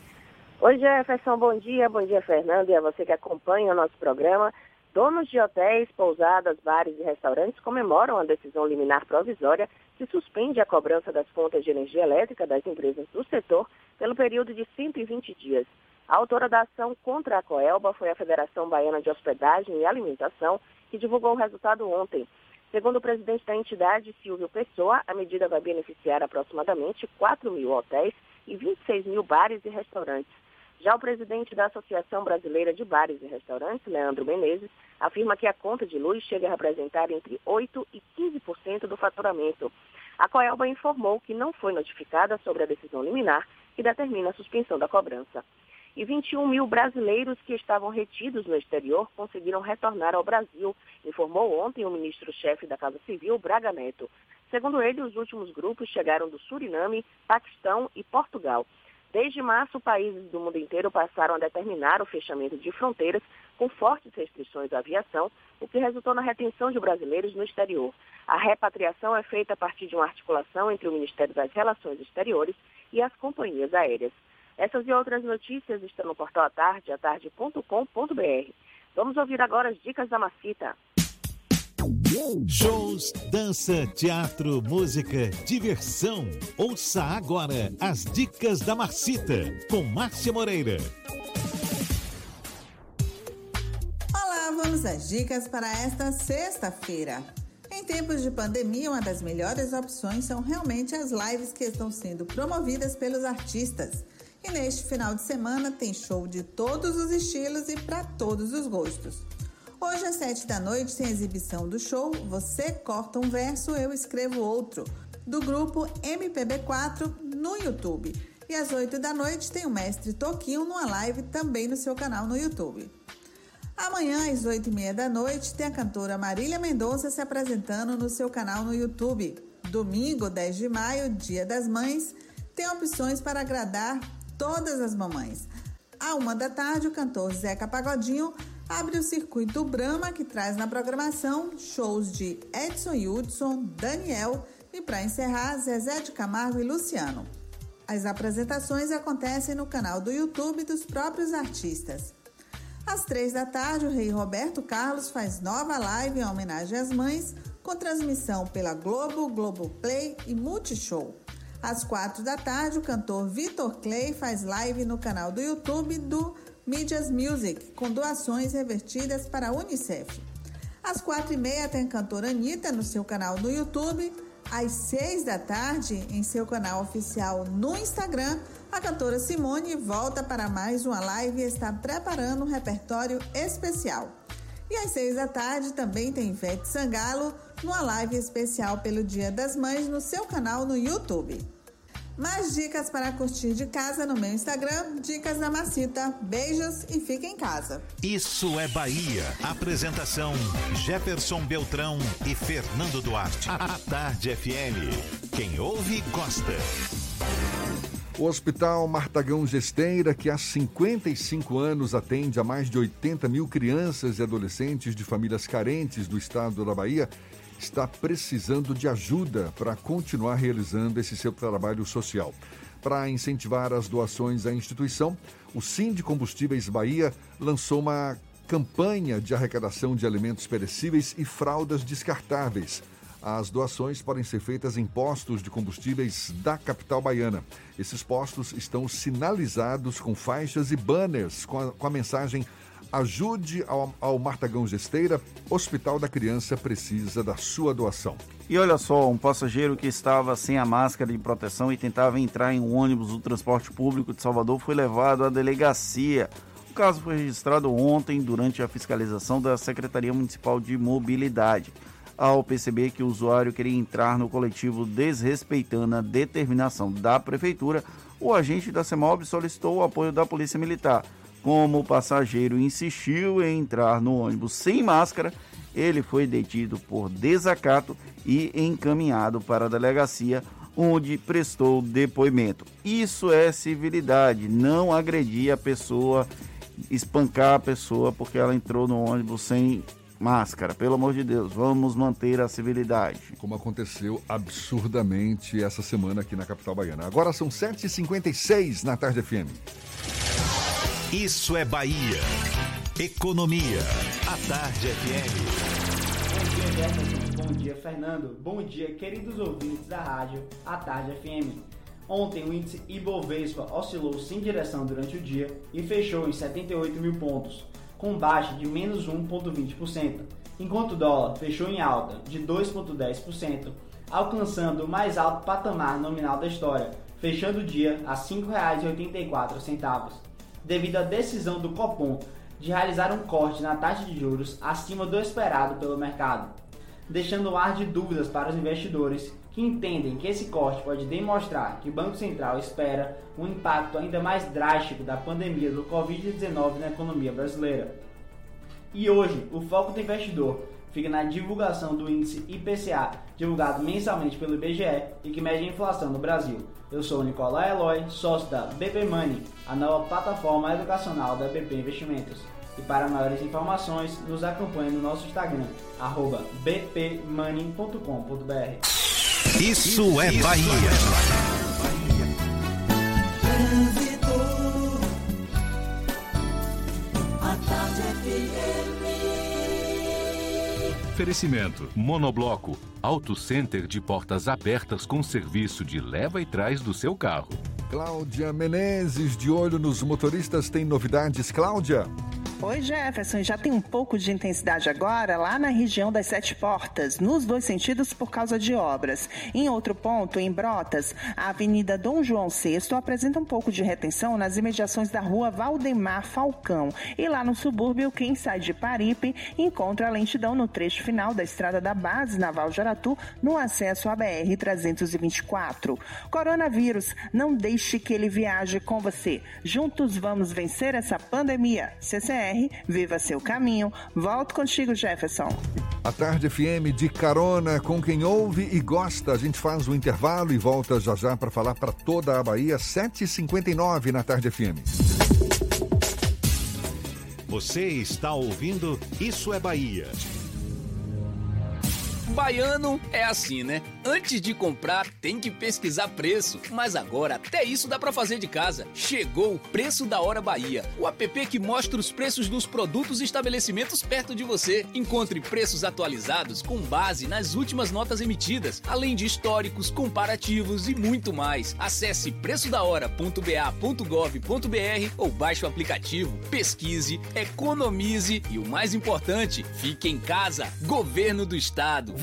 [SPEAKER 15] Oi, Jefferson, bom dia. Bom dia, Fernando, e a você que acompanha o nosso programa. Donos de hotéis, pousadas, bares e restaurantes comemoram a decisão liminar provisória que suspende a cobrança das contas de energia elétrica das empresas do setor pelo período de 120 dias. A autora da ação contra a Coelba foi a Federação Baiana de Hospedagem e Alimentação, que divulgou o resultado ontem. Segundo o presidente da entidade, Silvio Pessoa, a medida vai beneficiar aproximadamente 4 mil hotéis e 26 mil bares e restaurantes. Já o presidente da Associação Brasileira de Bares e Restaurantes, Leandro Menezes, afirma que a conta de luz chega a representar entre 8% e 15% do faturamento. A Coelba informou que não foi notificada sobre a decisão liminar que determina a suspensão da cobrança. E 21 mil brasileiros que estavam retidos no exterior conseguiram retornar ao Brasil, informou ontem o ministro-chefe da Casa Civil, Braga Neto. Segundo ele, os últimos grupos chegaram do Suriname, Paquistão e Portugal. Desde março, países do mundo inteiro passaram a determinar o fechamento de fronteiras com fortes restrições à aviação, o que resultou na retenção de brasileiros no exterior. A repatriação é feita a partir de uma articulação entre o Ministério das Relações Exteriores e as companhias aéreas. Essas e outras notícias estão no portal Atarde, atarde.com.br. Vamos ouvir agora as dicas da Macita.
[SPEAKER 3] Shows, dança, teatro, música, diversão. Ouça agora as dicas da Marcita com Márcia Moreira.
[SPEAKER 16] Olá, vamos às dicas para esta sexta-feira. Em tempos de pandemia, uma das melhores opções são realmente as lives que estão sendo promovidas pelos artistas. E neste final de semana tem show de todos os estilos e para todos os gostos. Hoje às sete da noite tem exibição do show Você Corta um Verso, Eu Escrevo Outro, do grupo MPB4 no YouTube. E às oito da noite tem o Mestre Toquinho numa live também no seu canal no YouTube. Amanhã, às oito e meia da noite, tem a cantora Marília Mendonça se apresentando no seu canal no YouTube. Domingo, 10 de maio, Dia das Mães, tem opções para agradar todas as mamães. À uma da tarde, o cantor Zeca Pagodinho abre o circuito Brahma, que traz na programação shows de Edson Hudson, Daniel e, para encerrar, Zezé de Camargo e Luciano. As apresentações acontecem no canal do YouTube dos próprios artistas. Às três da tarde, o rei Roberto Carlos faz nova live em homenagem às mães, com transmissão pela Globo, Globoplay e Multishow. Às quatro da tarde, o cantor Vitor Clay faz live no canal do YouTube do Medias Music, com doações revertidas para a Unicef. Às quatro e meia tem a cantora Anitta no seu canal no YouTube. Às seis da tarde, em seu canal oficial no Instagram, a cantora Simone volta para mais uma live e está preparando um repertório especial. E às seis da tarde também tem Ivete Sangalo numa live especial pelo Dia das Mães no seu canal no YouTube. Mais dicas para curtir de casa no meu Instagram, Dicas da Macita. Beijos e fique em casa.
[SPEAKER 3] Isso é Bahia. Apresentação: Jefferson Beltrão e Fernando Duarte. A Tarde FM. Quem ouve, gosta.
[SPEAKER 1] O Hospital Martagão Gesteira, que há 55 anos atende a mais de 80 mil crianças e adolescentes de famílias carentes do estado da Bahia, está precisando de ajuda para continuar realizando esse seu trabalho social. Para incentivar as doações à instituição, o Sim de Combustíveis Bahia lançou uma campanha de arrecadação de alimentos perecíveis e fraldas descartáveis. As doações podem ser feitas em postos de combustíveis da capital baiana. Esses postos estão sinalizados com faixas e banners com a, com a mensagem Ajude ao, ao Martagão Gesteira, Hospital da Criança precisa da sua doação.
[SPEAKER 2] E olha só, um passageiro que estava sem a máscara de proteção e tentava entrar em um ônibus do transporte público de Salvador foi levado à delegacia. O caso foi registrado ontem durante a fiscalização da Secretaria Municipal de Mobilidade ao perceber que o usuário queria entrar no coletivo desrespeitando a determinação da prefeitura, o agente da CEMOB solicitou o apoio da Polícia Militar. Como o passageiro insistiu em entrar no ônibus sem máscara, ele foi detido por desacato e encaminhado para a delegacia, onde prestou depoimento. Isso é civilidade, não agredir a pessoa, espancar a pessoa porque ela entrou no ônibus sem máscara. Pelo amor de Deus, vamos manter a civilidade.
[SPEAKER 1] Como aconteceu absurdamente essa semana aqui na capital baiana. Agora são 7h56 na Tarde FM.
[SPEAKER 3] Isso é Bahia. Economia. A Tarde FM.
[SPEAKER 17] Bom dia, Jefferson. Bom dia, Fernando. Bom dia, queridos ouvintes da rádio A Tarde FM. Ontem o índice Ibovespa oscilou sem direção durante o dia e fechou em 78 mil pontos com baixa de menos 1,20%, enquanto o dólar fechou em alta de 2,10%, alcançando o mais alto patamar nominal da história, fechando o dia a R$ 5,84, devido à decisão do Copom de realizar um corte na taxa de juros acima do esperado pelo mercado, deixando o ar de dúvidas para os investidores que entendem que esse corte pode demonstrar que o Banco Central espera um impacto ainda mais drástico da pandemia do Covid-19 na economia brasileira. E hoje, o foco do investidor fica na divulgação do índice IPCA, divulgado mensalmente pelo IBGE e que mede a inflação no Brasil. Eu sou o Nicolai Eloy, sócio da BP Money, a nova plataforma educacional da BP Investimentos. E para maiores informações, nos acompanhe no nosso Instagram, bpmoney.com.br.
[SPEAKER 3] Isso é Bahia.
[SPEAKER 5] Oferecimento: Monobloco, Auto Center de portas abertas com serviço de leva e trás do seu carro.
[SPEAKER 1] Cláudia Menezes, de olho nos motoristas, tem novidades, Cláudia?
[SPEAKER 6] Oi, Jefferson. Já tem um pouco de intensidade agora lá na região das Sete Portas, nos dois sentidos por causa de obras. Em outro ponto, em Brotas, a Avenida Dom João VI apresenta um pouco de retenção nas imediações da rua Valdemar Falcão. E lá no subúrbio, quem sai de Paripe encontra a lentidão no trecho final da estrada da Base Naval de Aratu, no acesso à BR-324. Coronavírus, não deixe que ele viaje com você. Juntos vamos vencer essa pandemia. CCR viva seu caminho. Volto contigo, Jefferson.
[SPEAKER 1] A Tarde FM de carona com quem ouve e gosta. A gente faz o intervalo e volta já já para falar para toda a Bahia, 7h59 na Tarde FM.
[SPEAKER 3] Você está ouvindo Isso é Bahia.
[SPEAKER 7] Baiano é assim, né? Antes de comprar, tem que pesquisar preço. Mas agora, até isso dá para fazer de casa. Chegou o Preço da Hora Bahia, o app que mostra os preços dos produtos e estabelecimentos perto de você. Encontre preços atualizados com base nas últimas notas emitidas, além de históricos, comparativos e muito mais. Acesse preçodahora.ba.gov.br ou baixe o aplicativo, pesquise, economize e o mais importante, fique em casa. Governo do Estado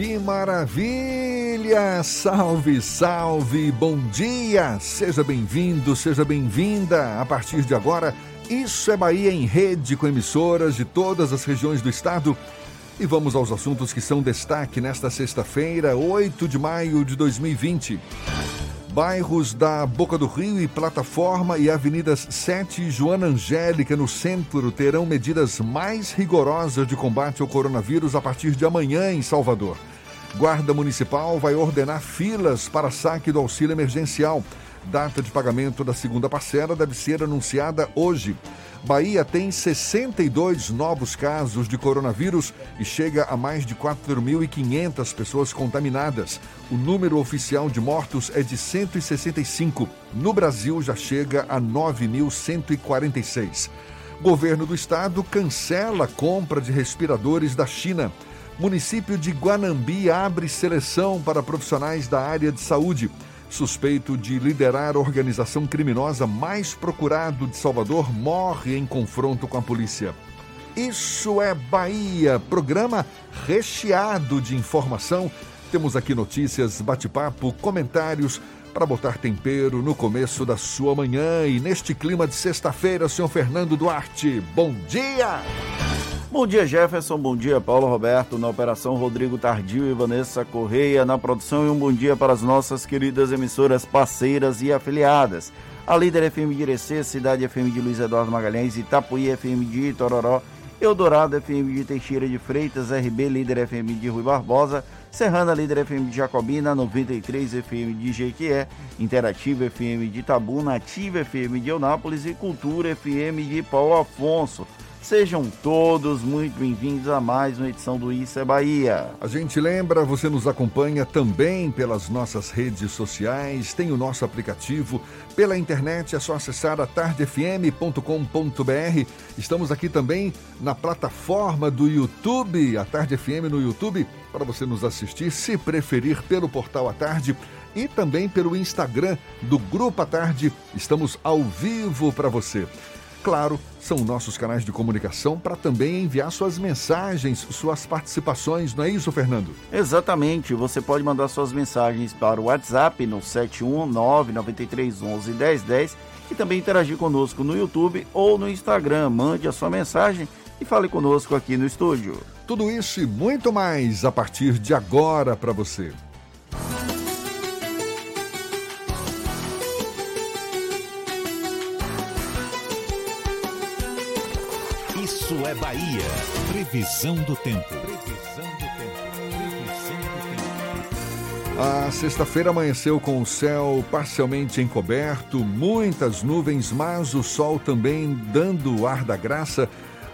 [SPEAKER 1] Que maravilha! Salve, salve! Bom dia! Seja bem-vindo, seja bem-vinda. A partir de agora, Isso é Bahia em rede com emissoras de todas as regiões do estado. E vamos aos assuntos que são destaque nesta sexta-feira, 8 de maio de 2020. Bairros da Boca do Rio e Plataforma e avenidas 7 e Joana Angélica no centro terão medidas mais rigorosas de combate ao coronavírus a partir de amanhã em Salvador. Guarda Municipal vai ordenar filas para saque do auxílio emergencial. Data de pagamento da segunda parcela deve ser anunciada hoje. Bahia tem 62 novos casos de coronavírus e chega a mais de 4.500 pessoas contaminadas. O número oficial de mortos é de 165. No Brasil já chega a 9.146. Governo do estado cancela a compra de respiradores da China. Município de Guanambi abre seleção para profissionais da área de saúde. Suspeito de liderar a organização criminosa mais procurado de Salvador morre em confronto com a polícia. Isso é Bahia, programa recheado de informação. Temos aqui notícias, bate-papo, comentários para botar tempero no começo da sua manhã e neste clima de sexta-feira, senhor Fernando Duarte. Bom dia!
[SPEAKER 2] Bom dia, Jefferson. Bom dia, Paulo Roberto. Na operação, Rodrigo Tardio e Vanessa Correia na produção. E um bom dia para as nossas queridas emissoras parceiras e afiliadas. A Líder FM de Irecê, Cidade FM de Luiz Eduardo Magalhães, Itapuí FM de Itororó, Eldorado FM de Teixeira de Freitas, RB Líder FM de Rui Barbosa, Serrana Líder FM de Jacobina, 93 FM de Jequié, Interativa FM de Itabuna, Ativa FM de Eunápolis e Cultura FM de Paulo Afonso. Sejam todos muito bem-vindos a mais uma edição do Isso é Bahia.
[SPEAKER 1] A gente lembra, você nos acompanha também pelas nossas redes sociais, tem o nosso aplicativo, pela internet é só acessar a tardefm.com.br. Estamos aqui também na plataforma do YouTube, a Tarde FM no YouTube, para você nos assistir, se preferir, pelo portal à tarde e também pelo Instagram do Grupo à Tarde. Estamos ao vivo para você. Claro, são nossos canais de comunicação para também enviar suas mensagens, suas participações, não é isso, Fernando?
[SPEAKER 2] Exatamente, você pode mandar suas mensagens para o WhatsApp no 71993111010 e também interagir conosco no YouTube ou no Instagram. Mande a sua mensagem e fale conosco aqui no estúdio.
[SPEAKER 1] Tudo isso e muito mais a partir de agora para você.
[SPEAKER 3] Isso é Bahia. Previsão do tempo. Previsão do tempo. Previsão do tempo.
[SPEAKER 1] A sexta-feira amanheceu com o céu parcialmente encoberto, muitas nuvens, mas o sol também dando ar da graça.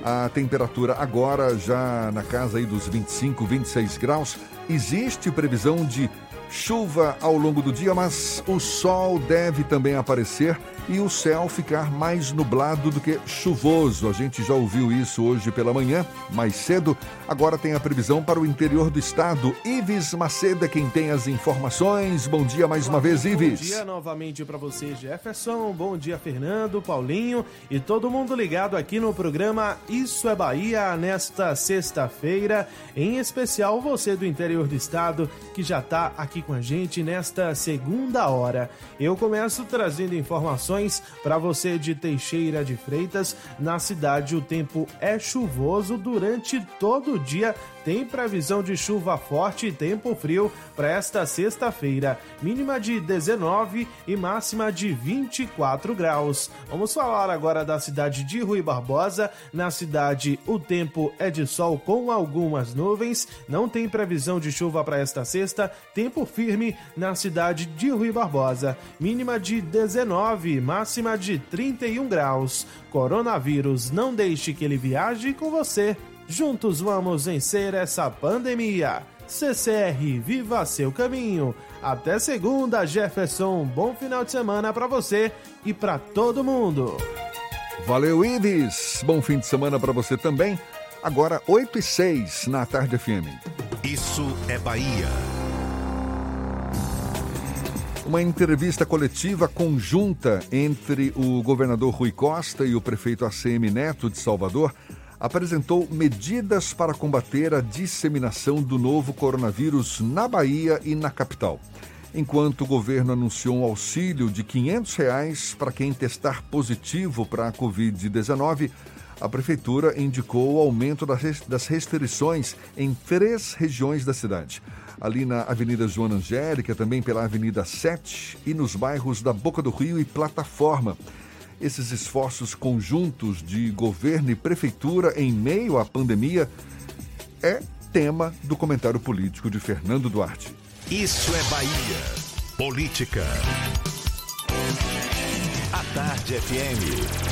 [SPEAKER 1] A temperatura agora já na casa aí dos 25, 26 graus. Existe previsão de chuva ao longo do dia, mas o sol deve também aparecer e o céu ficar mais nublado do que chuvoso. A gente já ouviu isso hoje pela manhã, mais cedo. Agora tem a previsão para o interior do estado. Ives Macedo é quem tem as informações. Bom dia mais uma vez, Ives.
[SPEAKER 4] Bom dia novamente para você, Jefferson. Bom dia, Fernando, Paulinho e todo mundo ligado aqui no programa Isso é Bahia nesta sexta-feira. Em especial você do interior do estado que já está aqui com a gente nesta segunda hora. Eu começo trazendo informações para você de Teixeira de Freitas. Na cidade, o tempo é chuvoso durante todo o dia. Tem previsão de chuva forte e tempo frio para esta sexta-feira. Mínima de 19 e máxima de 24 graus. Vamos falar agora da cidade de Rui Barbosa. Na cidade, o tempo é de sol com algumas nuvens. Não tem previsão de chuva para esta sexta. Tempo firme na cidade de Rui Barbosa. Mínima de 19, máxima de 31 graus. Coronavírus, não deixe que ele viaje com você. Juntos vamos vencer essa pandemia. CCR, viva seu caminho. Até segunda, Jefferson. Bom final de semana para você e para todo mundo.
[SPEAKER 1] Valeu, Ives. Bom fim de semana para você também. Agora, 8 e 6 na Tarde FM.
[SPEAKER 3] Isso é Bahia.
[SPEAKER 1] Uma entrevista coletiva conjunta entre o governador Rui Costa e o prefeito ACM Neto de Salvador apresentou medidas para combater a disseminação do novo coronavírus na Bahia e na capital. Enquanto o governo anunciou um auxílio de 500 reais para quem testar positivo para a Covid-19, a prefeitura indicou o aumento das restrições em três regiões da cidade. Ali na Avenida Joana Angélica, também pela Avenida 7 e nos bairros da Boca do Rio e Plataforma. Esses esforços conjuntos de governo e prefeitura em meio à pandemia é tema do comentário político de Fernando Duarte.
[SPEAKER 3] Isso é Bahia. Política. A Tarde FM.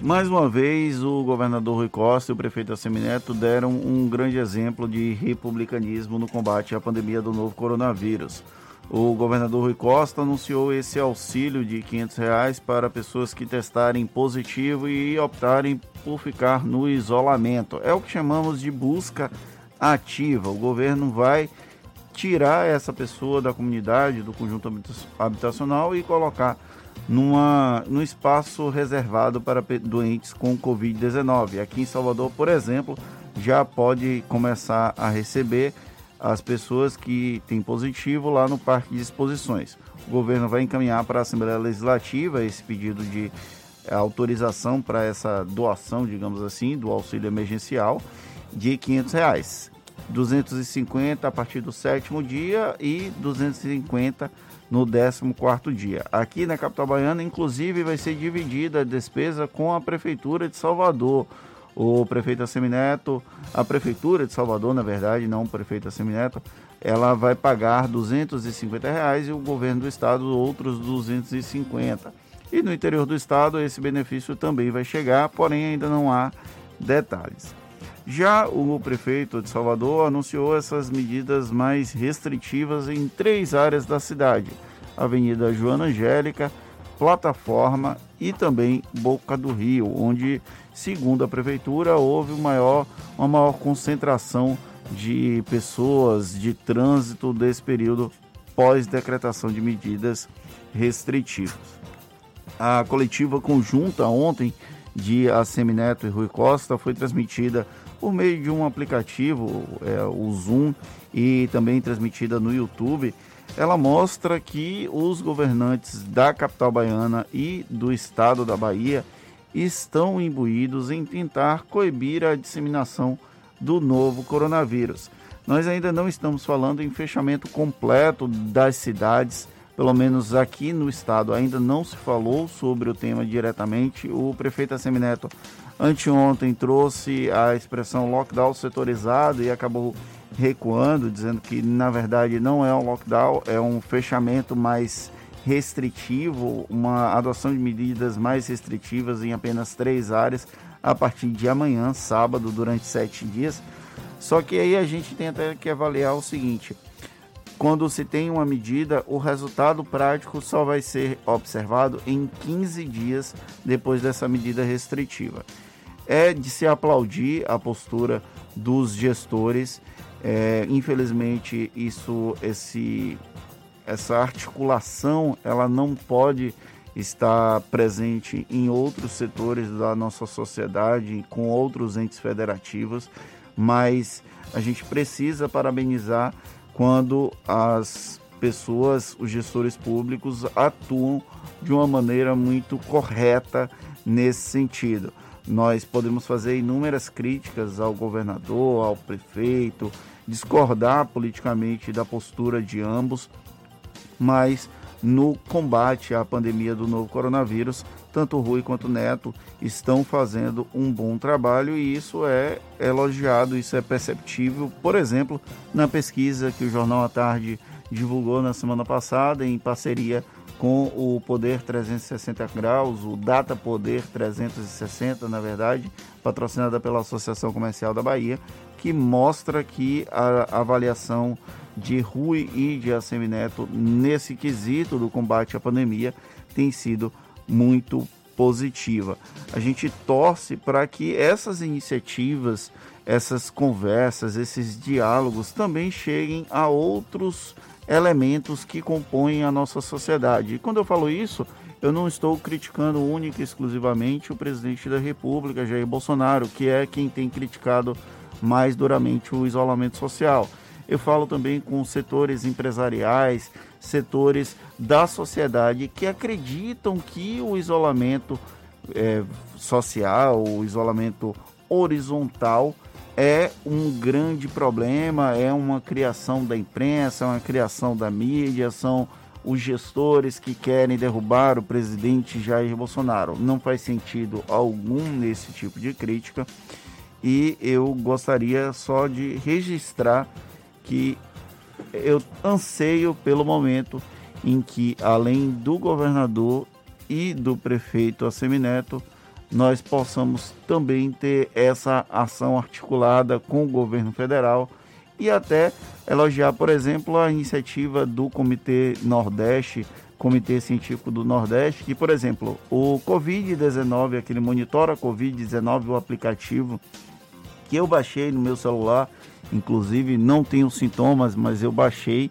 [SPEAKER 2] Mais uma vez, o governador Rui Costa e o prefeito Assemineto deram um grande exemplo de republicanismo no combate à pandemia do novo coronavírus. O governador Rui Costa anunciou esse auxílio de 500 reais para pessoas que testarem positivo e optarem por ficar no isolamento. É o que chamamos de busca ativa. O governo vai tirar essa pessoa da comunidade, do conjunto habitacional e colocar numa, num espaço reservado para doentes com Covid-19. Aqui em Salvador, por exemplo, já pode começar a receber as pessoas que têm positivo lá no Parque de Exposições. O governo vai encaminhar para a Assembleia Legislativa esse pedido de eh, autorização para essa doação, digamos assim, do auxílio emergencial de 500 reais. 250 a partir do sétimo dia e 250 no 14 dia. Aqui na capital baiana, inclusive, vai ser dividida a despesa com a Prefeitura de Salvador o prefeito Assemineto, a prefeitura de Salvador, na verdade, não o prefeito Assemineto, ela vai pagar 250 reais e o governo do estado outros 250. E no interior do estado esse benefício também vai chegar, porém ainda não há detalhes. Já o prefeito de Salvador anunciou essas medidas mais restritivas em três áreas da cidade: Avenida Joana Angélica, Plataforma e também Boca do Rio, onde Segundo a prefeitura, houve maior, uma maior concentração de pessoas de trânsito desse período pós-decretação de medidas restritivas. A coletiva conjunta ontem de Assemineto e Rui Costa foi transmitida por meio de um aplicativo, é, o Zoom, e também transmitida no YouTube. Ela mostra que os governantes da capital baiana e do estado da Bahia estão imbuídos em tentar coibir a disseminação do novo coronavírus. Nós ainda não estamos falando em fechamento completo das cidades, pelo menos aqui no estado ainda não se falou sobre o tema diretamente. O prefeito Assemineto anteontem trouxe a expressão lockdown setorizado e acabou recuando, dizendo que na verdade não é um lockdown, é um fechamento mais restritivo, uma adoção de medidas mais restritivas em apenas três áreas a partir de amanhã, sábado, durante sete dias. Só que aí a gente tem até que avaliar o seguinte: quando se tem uma medida, o resultado prático só vai ser observado em 15 dias depois dessa medida restritiva. É de se aplaudir a postura dos gestores. É, infelizmente, isso, esse, essa articulação, ela não pode estar presente em outros setores da nossa sociedade, com outros entes federativos, mas a gente precisa parabenizar quando as pessoas, os gestores públicos, atuam de uma maneira muito correta nesse sentido. Nós podemos fazer inúmeras críticas ao governador, ao prefeito, discordar politicamente da postura de ambos, mas no combate à pandemia do novo coronavírus, tanto Rui quanto Neto estão fazendo um bom trabalho e isso é elogiado, isso é perceptível, por exemplo, na pesquisa que o Jornal à Tarde divulgou na semana passada em parceria com o Poder 360 Graus, o Data Poder 360, na verdade, patrocinada pela Associação Comercial da Bahia, que mostra que a avaliação de Rui e de Assemineto nesse quesito do combate à pandemia tem sido muito positiva. A gente torce para que essas iniciativas, essas conversas, esses diálogos também cheguem a outros elementos que compõem a nossa sociedade. E quando eu falo isso, eu não estou criticando única e exclusivamente o presidente da República, Jair Bolsonaro, que é quem tem criticado mais duramente o isolamento social. Eu falo também com setores empresariais, setores da sociedade que acreditam que o isolamento é, social, o isolamento horizontal é um grande problema, é uma criação da imprensa, é uma criação da mídia, são os gestores que querem derrubar o presidente Jair Bolsonaro. Não faz sentido algum nesse tipo de crítica e eu gostaria só de registrar que eu anseio pelo momento em que, além do governador e do prefeito Assemineto, nós possamos também ter essa ação articulada com o governo federal e até elogiar, por exemplo, a iniciativa do Comitê Nordeste, Comitê Científico do Nordeste, que, por exemplo, o Covid-19, aquele monitora Covid-19, o aplicativo que eu baixei no meu celular, inclusive não tenho sintomas, mas eu baixei.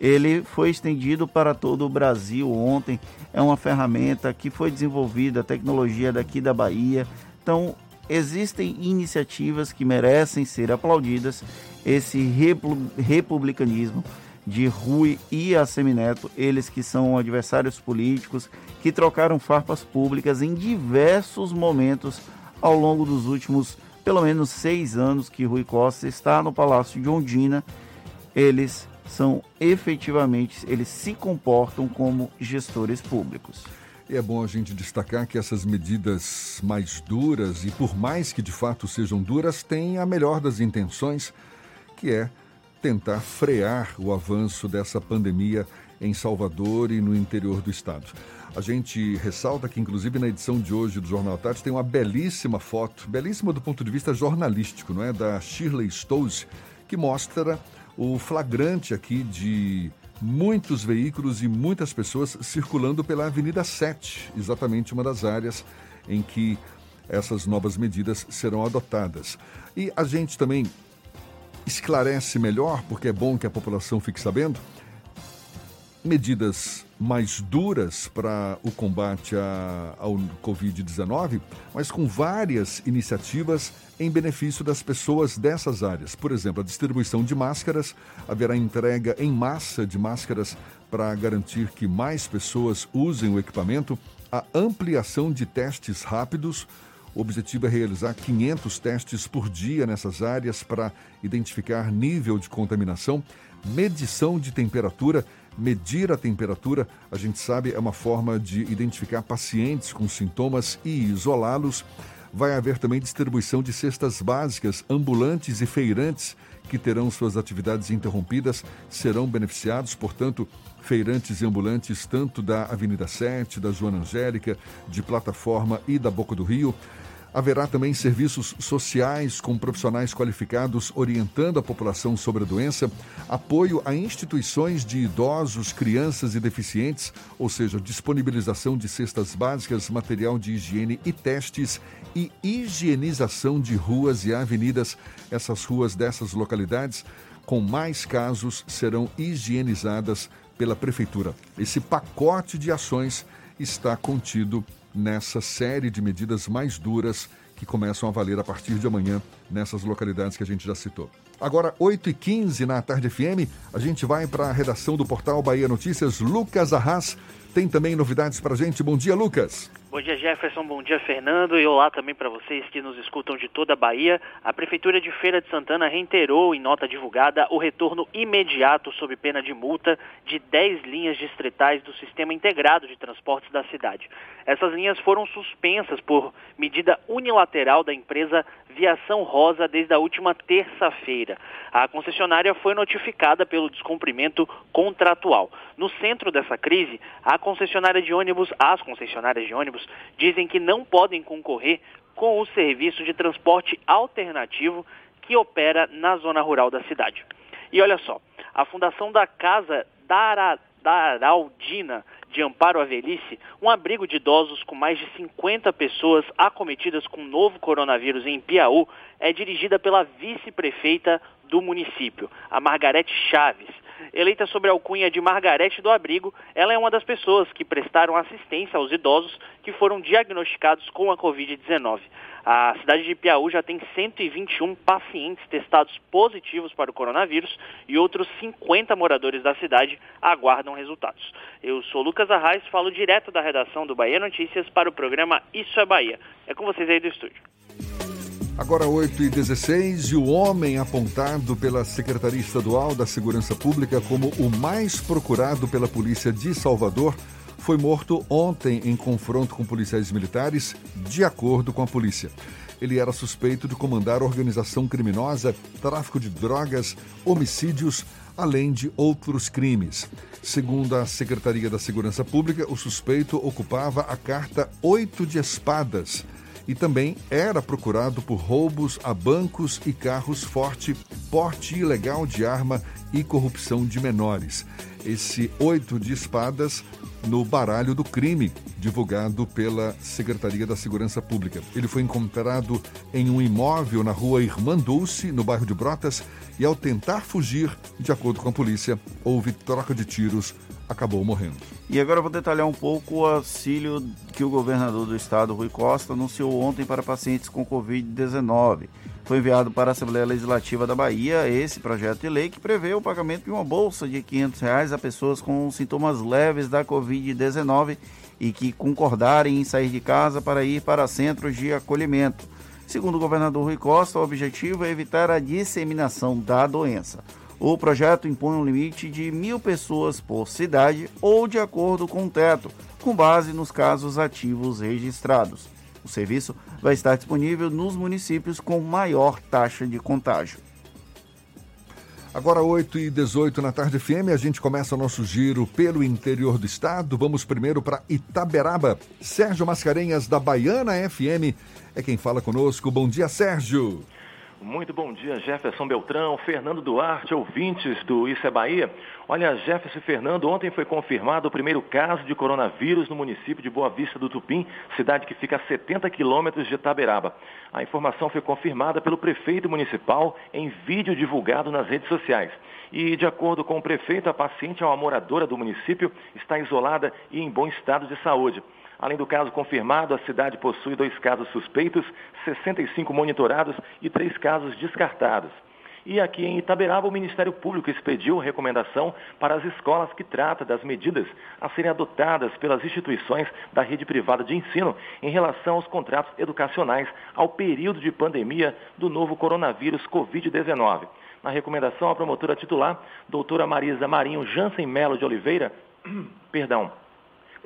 [SPEAKER 2] Ele foi estendido para todo o Brasil ontem. É uma ferramenta que foi desenvolvida, tecnologia daqui da Bahia. Então, existem iniciativas que merecem ser aplaudidas. Esse republicanismo de Rui e Assemineto, eles que são adversários políticos, que trocaram farpas públicas em diversos momentos ao longo dos últimos pelo menos seis anos que Rui Costa está no Palácio de Ondina, eles são efetivamente, eles se comportam como gestores públicos.
[SPEAKER 1] E é bom a gente destacar que essas medidas mais duras, e por mais que de fato sejam duras, têm a melhor das intenções, que é tentar frear o avanço dessa pandemia em Salvador e no interior do estado. A gente ressalta que, inclusive, na edição de hoje do Jornal Tarde tem uma belíssima foto, belíssima do ponto de vista jornalístico, não é? Da Shirley Stolz, que mostra o flagrante aqui de muitos veículos e muitas pessoas circulando pela Avenida 7, exatamente uma das áreas em que essas novas medidas serão adotadas. E a gente também esclarece melhor, porque é bom que a população fique sabendo, medidas mais duras para o combate a, ao Covid-19, mas com várias iniciativas em benefício das pessoas dessas áreas. Por exemplo, a distribuição de máscaras, haverá entrega em massa de máscaras para garantir que mais pessoas usem o equipamento, a ampliação de testes rápidos. O objetivo é realizar 500 testes por dia nessas áreas para identificar nível de contaminação, medição de temperatura Medir a temperatura, a gente sabe, é uma forma de identificar pacientes com sintomas e isolá-los. Vai haver também distribuição de cestas básicas, ambulantes e feirantes que terão suas atividades interrompidas serão beneficiados, portanto, feirantes e ambulantes tanto da Avenida 7, da Joana Angélica, de Plataforma e da Boca do Rio. Haverá também serviços sociais com profissionais qualificados orientando a população sobre a doença, apoio a instituições de idosos, crianças e deficientes, ou seja, disponibilização de cestas básicas, material de higiene e testes e higienização de ruas e avenidas. Essas ruas dessas localidades com mais casos serão higienizadas pela prefeitura. Esse pacote de ações está contido nessa série de medidas mais duras que começam a valer a partir de amanhã nessas localidades que a gente já citou. Agora, 8h15 na Tarde FM, a gente vai para a redação do portal Bahia Notícias. Lucas Arras tem também novidades para a gente. Bom dia, Lucas.
[SPEAKER 9] Bom dia, Jefferson. Bom dia, Fernando. E olá também para vocês que nos escutam de toda a Bahia. A Prefeitura de Feira de Santana reiterou em nota divulgada o retorno imediato, sob pena de multa, de 10 linhas distritais do Sistema Integrado de Transportes da cidade. Essas linhas foram suspensas por medida unilateral da empresa Viação Rosa desde a última terça-feira. A concessionária foi notificada pelo descumprimento contratual. No centro dessa crise, a concessionária de ônibus, as concessionárias de ônibus, dizem que não podem concorrer com o serviço de transporte alternativo que opera na zona rural da cidade. E olha só, a Fundação da Casa da Araldina de Amparo à Velhice, um abrigo de idosos com mais de 50 pessoas acometidas com novo coronavírus em Piauí, é dirigida pela vice-prefeita do município, a Margarete Chaves. Eleita sobre a alcunha de Margarete do Abrigo, ela é uma das pessoas que prestaram assistência aos idosos que foram diagnosticados com a Covid-19. A cidade de Piauí já tem 121 pacientes testados positivos para o coronavírus e outros 50 moradores da cidade aguardam resultados. Eu sou Lucas Arraes, falo direto da redação do Bahia Notícias para o programa Isso é Bahia. É com vocês aí do estúdio.
[SPEAKER 1] Agora 8 e 16 e o homem apontado pela Secretaria Estadual da Segurança Pública como o mais procurado pela Polícia de Salvador foi morto ontem em confronto com policiais militares, de acordo com a polícia. Ele era suspeito de comandar organização criminosa, tráfico de drogas, homicídios, além de outros crimes. Segundo a Secretaria da Segurança Pública, o suspeito ocupava a carta 8 de espadas e também era procurado por roubos a bancos e carros forte, porte ilegal de arma e corrupção de menores. Esse oito de espadas no baralho do crime, divulgado pela Secretaria da Segurança Pública. Ele foi encontrado em um imóvel na rua Irmã Dulce, no bairro de Brotas, e ao tentar fugir, de acordo com a polícia, houve troca de tiros, acabou morrendo.
[SPEAKER 2] E agora eu vou detalhar um pouco o auxílio que o governador do estado, Rui Costa, anunciou ontem para pacientes com Covid-19 foi enviado para a Assembleia Legislativa da Bahia esse projeto de lei que prevê o pagamento de uma bolsa de 500 reais a pessoas com sintomas leves da Covid-19 e que concordarem em sair de casa para ir para centros de acolhimento. Segundo o governador Rui Costa, o objetivo é evitar a disseminação da doença. O projeto impõe um limite de mil pessoas por cidade ou de acordo com o teto, com base nos casos ativos registrados. O serviço vai estar disponível nos municípios com maior taxa de contágio.
[SPEAKER 1] Agora 8 e 18 na tarde FM, a gente começa o nosso giro pelo interior do estado. Vamos primeiro para Itaberaba. Sérgio Mascarenhas, da Baiana FM, é quem fala conosco. Bom dia, Sérgio.
[SPEAKER 18] Muito bom dia, Jefferson Beltrão, Fernando Duarte, ouvintes do Isso é Bahia. Olha, Jefferson e Fernando, ontem foi confirmado o primeiro caso de coronavírus no município de Boa Vista do Tupim, cidade que fica a 70 quilômetros de Itaberaba. A informação foi confirmada pelo prefeito municipal em vídeo divulgado nas redes sociais. E, de acordo com o prefeito, a paciente é uma moradora do município, está isolada e em bom estado de saúde. Além do caso confirmado, a cidade possui dois casos suspeitos, 65 monitorados e três casos descartados. E aqui em Itaberaba, o Ministério Público expediu recomendação para as escolas que trata das medidas a serem adotadas pelas instituições da rede privada de ensino em relação aos contratos educacionais ao período de pandemia do novo coronavírus Covid-19. Na recomendação, a promotora titular, doutora Marisa Marinho Jansen Melo de Oliveira, perdão,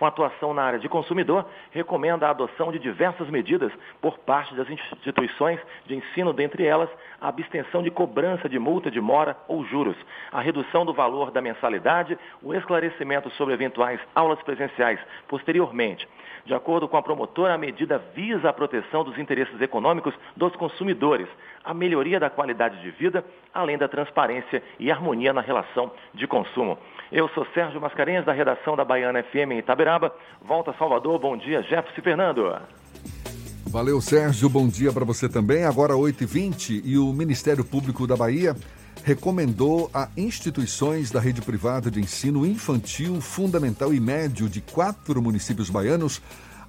[SPEAKER 18] com atuação na área de consumidor, recomenda a adoção de diversas medidas por parte das instituições de ensino, dentre elas a abstenção de cobrança de multa de mora ou juros, a redução do valor da mensalidade, o esclarecimento sobre eventuais aulas presenciais posteriormente. De acordo com a promotora, a medida visa a proteção dos interesses econômicos dos consumidores, a melhoria da qualidade de vida, além da transparência e harmonia na relação de consumo. Eu sou Sérgio Mascarenhas, da redação da Baiana FM em Itaberaba. Volta a Salvador. Bom dia, Jefferson Fernando.
[SPEAKER 1] Valeu, Sérgio. Bom dia para você também. Agora 8h20 e o Ministério Público da Bahia recomendou a instituições da rede privada de ensino infantil, fundamental e médio de quatro municípios baianos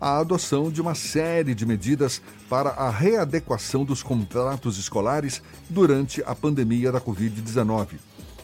[SPEAKER 1] a adoção de uma série de medidas para a readequação dos contratos escolares durante a pandemia da Covid-19.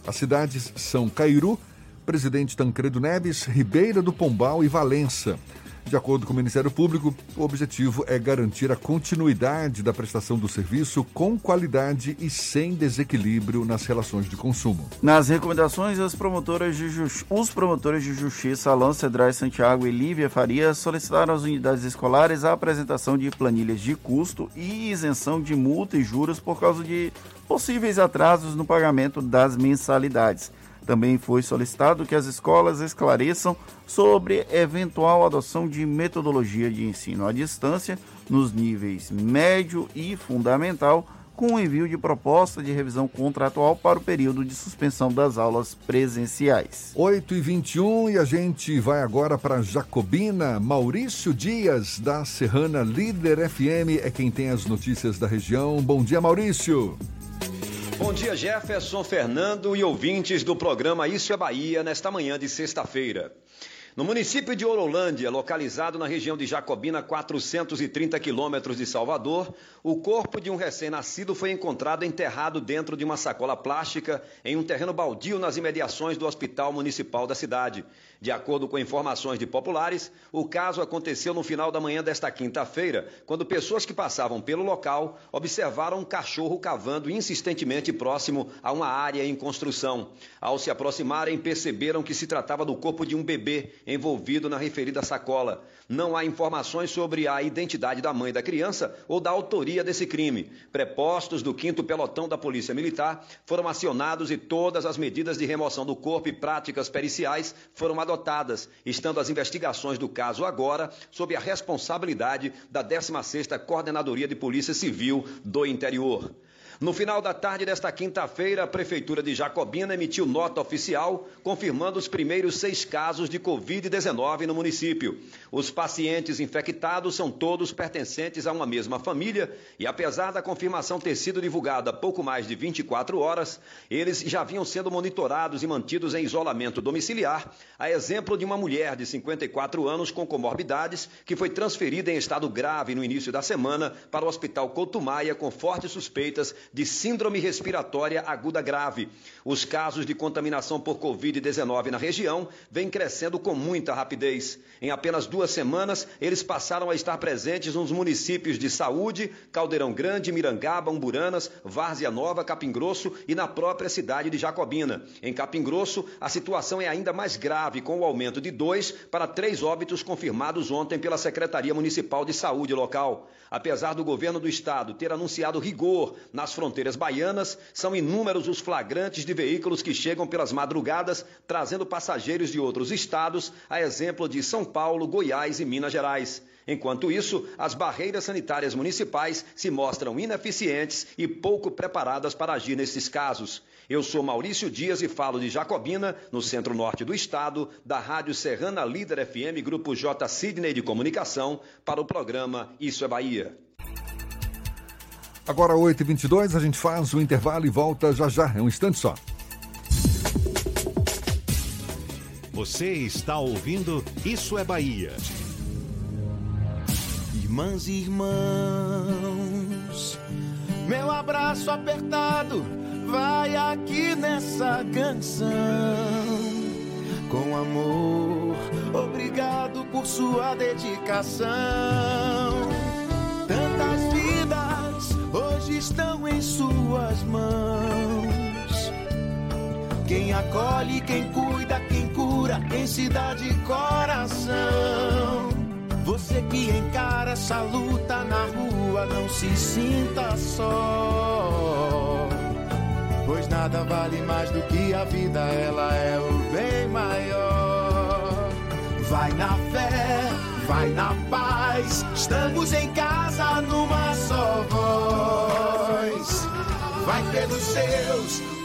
[SPEAKER 1] As cidades são Cairu, Presidente Tancredo Neves, Ribeira do Pombal e Valença. De acordo com o Ministério Público, o objetivo é garantir a continuidade da prestação do serviço com qualidade e sem desequilíbrio nas relações de consumo.
[SPEAKER 2] Nas recomendações, as promotoras de os promotores de justiça Alain Cedrais Santiago e Lívia Faria solicitaram às unidades escolares a apresentação de planilhas de custo e isenção de multa e juros por causa de possíveis atrasos no pagamento das mensalidades. Também foi solicitado que as escolas esclareçam sobre eventual adoção de metodologia de ensino à distância nos níveis médio e fundamental, com o envio de proposta de revisão contratual para o período de suspensão das aulas presenciais.
[SPEAKER 1] 8 e 21 e a gente vai agora para Jacobina. Maurício Dias, da Serrana Líder FM, é quem tem as notícias da região. Bom dia, Maurício.
[SPEAKER 19] Bom dia, Jefferson, Fernando e ouvintes do programa Isso é Bahia, nesta manhã de sexta-feira. No município de Orolândia, localizado na região de Jacobina, 430 quilômetros de Salvador, o corpo de um recém-nascido foi encontrado enterrado dentro de uma sacola plástica em um terreno baldio nas imediações do Hospital Municipal da cidade. De acordo com informações de populares, o caso aconteceu no final da manhã desta quinta-feira, quando pessoas que passavam pelo local observaram um cachorro cavando insistentemente próximo a uma área em construção. Ao se aproximarem, perceberam que se tratava do corpo de um bebê envolvido na referida sacola. Não há informações sobre a identidade da mãe da criança ou da autoria desse crime. Prepostos do 5 Pelotão da Polícia Militar foram acionados e todas as medidas de remoção do corpo e práticas periciais foram adotadas, estando as investigações do caso agora sob a responsabilidade da 16ª Coordenadoria de Polícia Civil do Interior. No final da tarde desta quinta-feira, a Prefeitura de Jacobina emitiu nota oficial confirmando os primeiros seis casos de Covid-19 no município. Os pacientes infectados são todos pertencentes a uma mesma família e, apesar da confirmação ter sido divulgada há pouco mais de 24 horas, eles já vinham sendo monitorados e mantidos em isolamento domiciliar, a exemplo de uma mulher de 54 anos com comorbidades que foi transferida em estado grave no início da semana para o Hospital Couto Maia com fortes suspeitas de síndrome respiratória aguda grave. Os casos de contaminação por Covid-19 na região vêm crescendo com muita rapidez. Em apenas duas semanas, eles passaram a estar presentes nos municípios de Saúde, Caldeirão Grande, Mirangaba, Umburanas, Várzea Nova, Capim Grosso e na própria cidade de Jacobina. Em Capim Grosso, a situação é ainda mais grave, com o aumento de dois para três óbitos confirmados ontem pela Secretaria Municipal de Saúde local. Apesar do governo do estado ter anunciado rigor nas fronteiras baianas, são inúmeros os flagrantes de veículos que chegam pelas madrugadas trazendo passageiros de outros estados, a exemplo de São Paulo, Goiás e Minas Gerais. Enquanto isso, as barreiras sanitárias municipais se mostram ineficientes e pouco preparadas para agir nesses casos. Eu sou Maurício Dias e falo de Jacobina, no centro-norte do estado, da Rádio Serrana Líder FM, Grupo J. Sidney de Comunicação, para o programa Isso é Bahia.
[SPEAKER 1] Agora 8h22, a gente faz o intervalo e volta já já, é um instante só.
[SPEAKER 3] Você está ouvindo Isso é Bahia.
[SPEAKER 20] Irmãs e irmãos, meu abraço apertado vai aqui nessa canção. Com amor, obrigado por sua dedicação. Estão em suas mãos. Quem acolhe, quem cuida, quem cura pura em cidade e coração. Você que encara essa luta na rua, não se sinta só. Pois nada vale mais do que a vida, ela é o bem maior. Vai na fé, vai na paz, estamos em casa numa só voz. Vai pelos seus,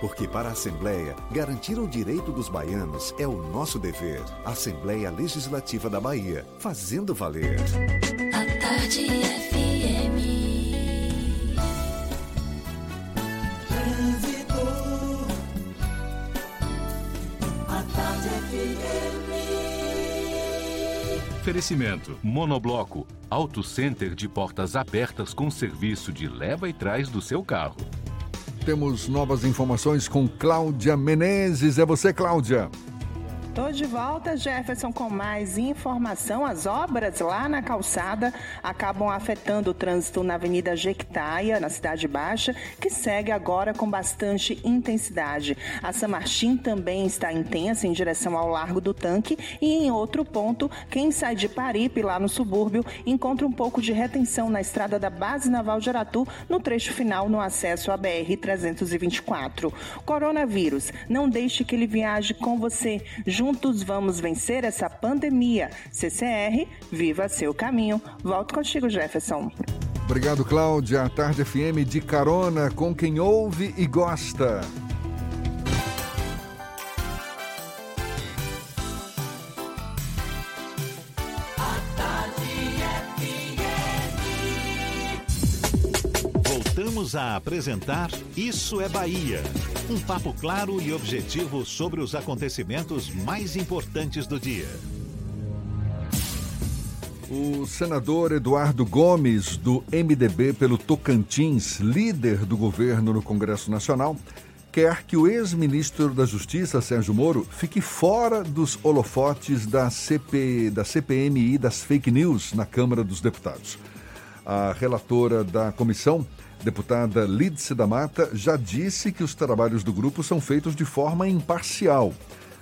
[SPEAKER 8] Porque para a Assembleia, garantir o direito dos baianos é o nosso dever. Assembleia Legislativa da Bahia, fazendo valer.
[SPEAKER 21] A tarde FM. Trânsito. A tarde FM.
[SPEAKER 5] Oferecimento: Monobloco, Auto Center de portas abertas com serviço de leva e trás do seu carro.
[SPEAKER 1] Temos novas informações com Cláudia Menezes. É você, Cláudia.
[SPEAKER 6] Tô de volta, Jefferson, com mais informação. As obras lá na calçada acabam afetando o trânsito na Avenida Jequitaia, na Cidade Baixa, que segue agora com bastante intensidade. A San Martin também está intensa em direção ao Largo do Tanque e em outro ponto, quem sai de Paripe, lá no subúrbio, encontra um pouco de retenção na estrada da Base Naval de Aratu, no trecho final no acesso à BR-324. Coronavírus, não deixe que ele viaje com você. Juntos vamos vencer essa pandemia. CCR, viva seu caminho. Volto contigo, Jefferson.
[SPEAKER 1] Obrigado, Cláudia. A Tarde FM de carona com quem ouve e gosta.
[SPEAKER 3] Voltamos a apresentar Isso é Bahia. Um papo claro e objetivo sobre os acontecimentos mais importantes do dia.
[SPEAKER 1] O senador Eduardo Gomes, do MDB pelo Tocantins, líder do governo no Congresso Nacional, quer que o ex-ministro da Justiça, Sérgio Moro, fique fora dos holofotes da, CP, da CPMI das fake news na Câmara dos Deputados. A relatora da comissão, deputada Lídice da Mata, já disse que os trabalhos do grupo são feitos de forma imparcial.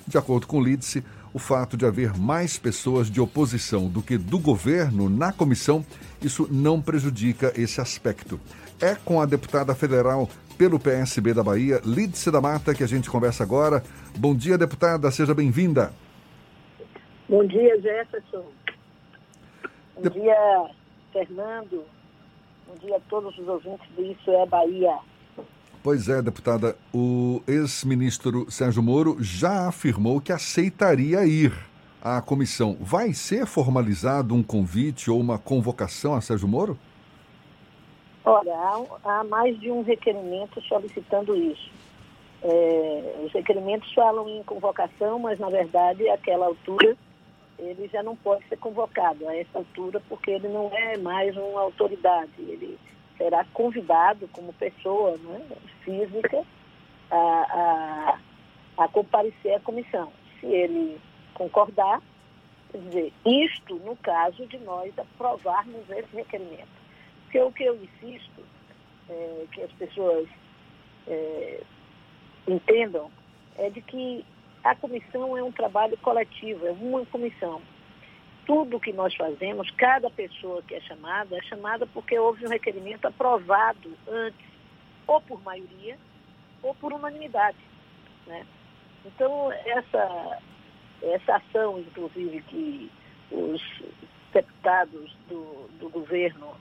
[SPEAKER 1] De acordo com Lídice, o fato de haver mais pessoas de oposição do que do governo na comissão, isso não prejudica esse aspecto. É com a deputada federal pelo PSB da Bahia, Lídice da Mata, que a gente conversa agora. Bom dia, deputada, seja bem-vinda.
[SPEAKER 22] Bom dia, Jefferson. Bom dia, Fernando. Bom dia a todos os ouvintes do Isso é Bahia.
[SPEAKER 1] Pois é, deputada, o ex-ministro Sérgio Moro já afirmou que aceitaria ir à comissão. Vai ser formalizado um convite ou uma convocação a Sérgio Moro?
[SPEAKER 22] Olha, há, há mais de um requerimento solicitando isso. É, os requerimentos falam em convocação, mas na verdade, àquela altura, ele já não pode ser convocado a essa altura, porque ele não é mais uma autoridade. Ele será convidado como pessoa né, física a, a, a comparecer à comissão. Se ele concordar, quer dizer, isto no caso de nós aprovarmos esse requerimento. Porque o que eu insisto é que as pessoas é, entendam é de que a comissão é um trabalho coletivo, é uma comissão. Tudo que nós fazemos, cada pessoa que é chamada, é chamada porque houve um requerimento aprovado antes, ou por maioria, ou por unanimidade. Né? Então, essa, essa ação, inclusive, que os deputados do, do governo,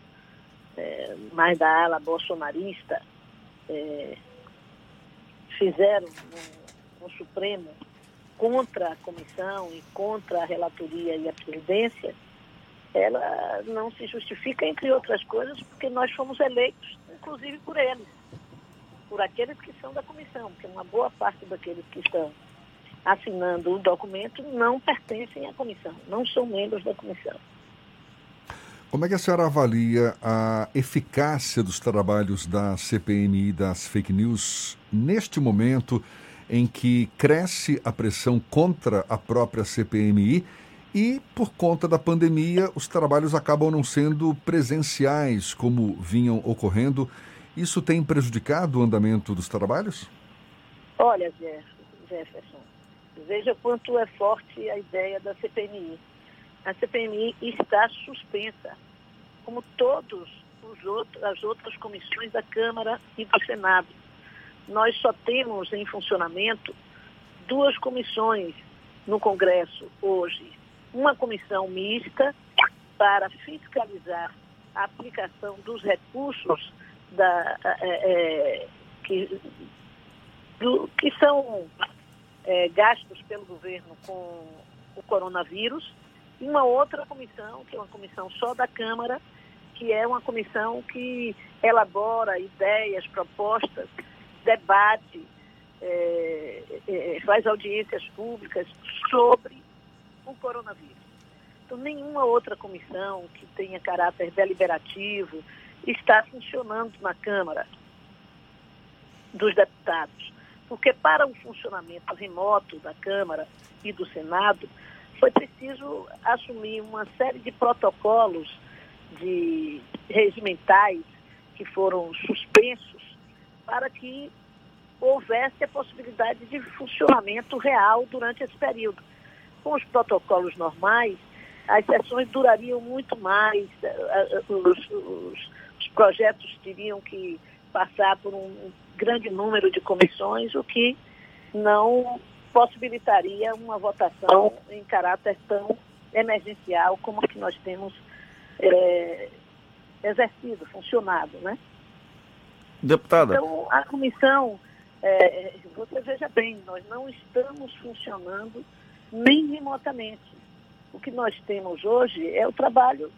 [SPEAKER 22] é, mais da ala bolsonarista, é, fizeram no, no Supremo contra a comissão e contra a relatoria e a presidência, ela não se justifica, entre outras coisas, porque nós fomos eleitos, inclusive por eles, por aqueles que são da comissão, porque uma boa parte daqueles que estão assinando o documento não pertencem à comissão, não são membros da comissão.
[SPEAKER 1] Como é que a senhora avalia a eficácia dos trabalhos da CPMI das fake news neste momento em que cresce a pressão contra a própria CPMI e, por conta da pandemia, os trabalhos acabam não sendo presenciais como vinham ocorrendo? Isso tem prejudicado o andamento dos trabalhos?
[SPEAKER 22] Olha, Jefferson, veja quanto é forte a ideia da CPMI. A CPMI está suspensa, como todos os outros, as outras comissões da Câmara e do Senado. Nós só temos em funcionamento duas comissões no Congresso hoje. Uma comissão mista para fiscalizar a aplicação dos recursos da, é, que, do, que são é, gastos pelo governo com o coronavírus, e uma outra comissão, que é uma comissão só da Câmara, que é uma comissão que elabora ideias, propostas, debate, é, é, faz audiências públicas sobre o coronavírus. Então, nenhuma outra comissão que tenha caráter deliberativo está funcionando na Câmara dos Deputados porque para o funcionamento remoto da Câmara e do Senado foi preciso assumir uma série de protocolos de regimentais que foram suspensos para que houvesse a possibilidade de funcionamento real durante esse período. Com os protocolos normais, as sessões durariam muito mais, eh, eh, os, os, os projetos teriam que passar por um grande número de comissões, o que não possibilitaria uma votação em caráter tão emergencial como a que nós temos é, exercido, funcionado, né?
[SPEAKER 2] Deputada.
[SPEAKER 22] Então, a comissão, é, você veja bem, nós não estamos funcionando nem remotamente. O que nós temos hoje é o trabalho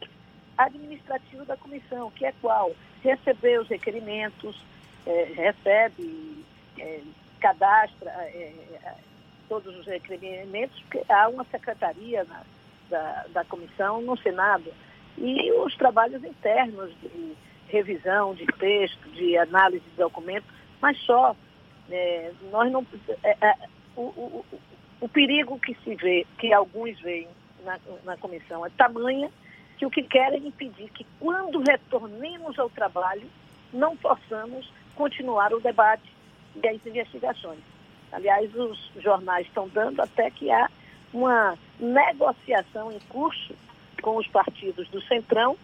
[SPEAKER 22] administrativo da comissão, que é qual? Receber os requerimentos, é, recebe, é, cadastra é, todos os requerimentos, porque há uma secretaria na, da, da comissão no Senado. E os trabalhos internos de revisão de texto, de análise de documentos, mas só. É, nós não, é, é, o, o, o, perigo que se vê, que alguns veem na, na comissão, é tamanha que o que querem impedir que quando retornemos ao trabalho, não possamos continuar o debate e as investigações. Aliás, os jornais estão dando até que há uma negociação em curso com os partidos do Centrão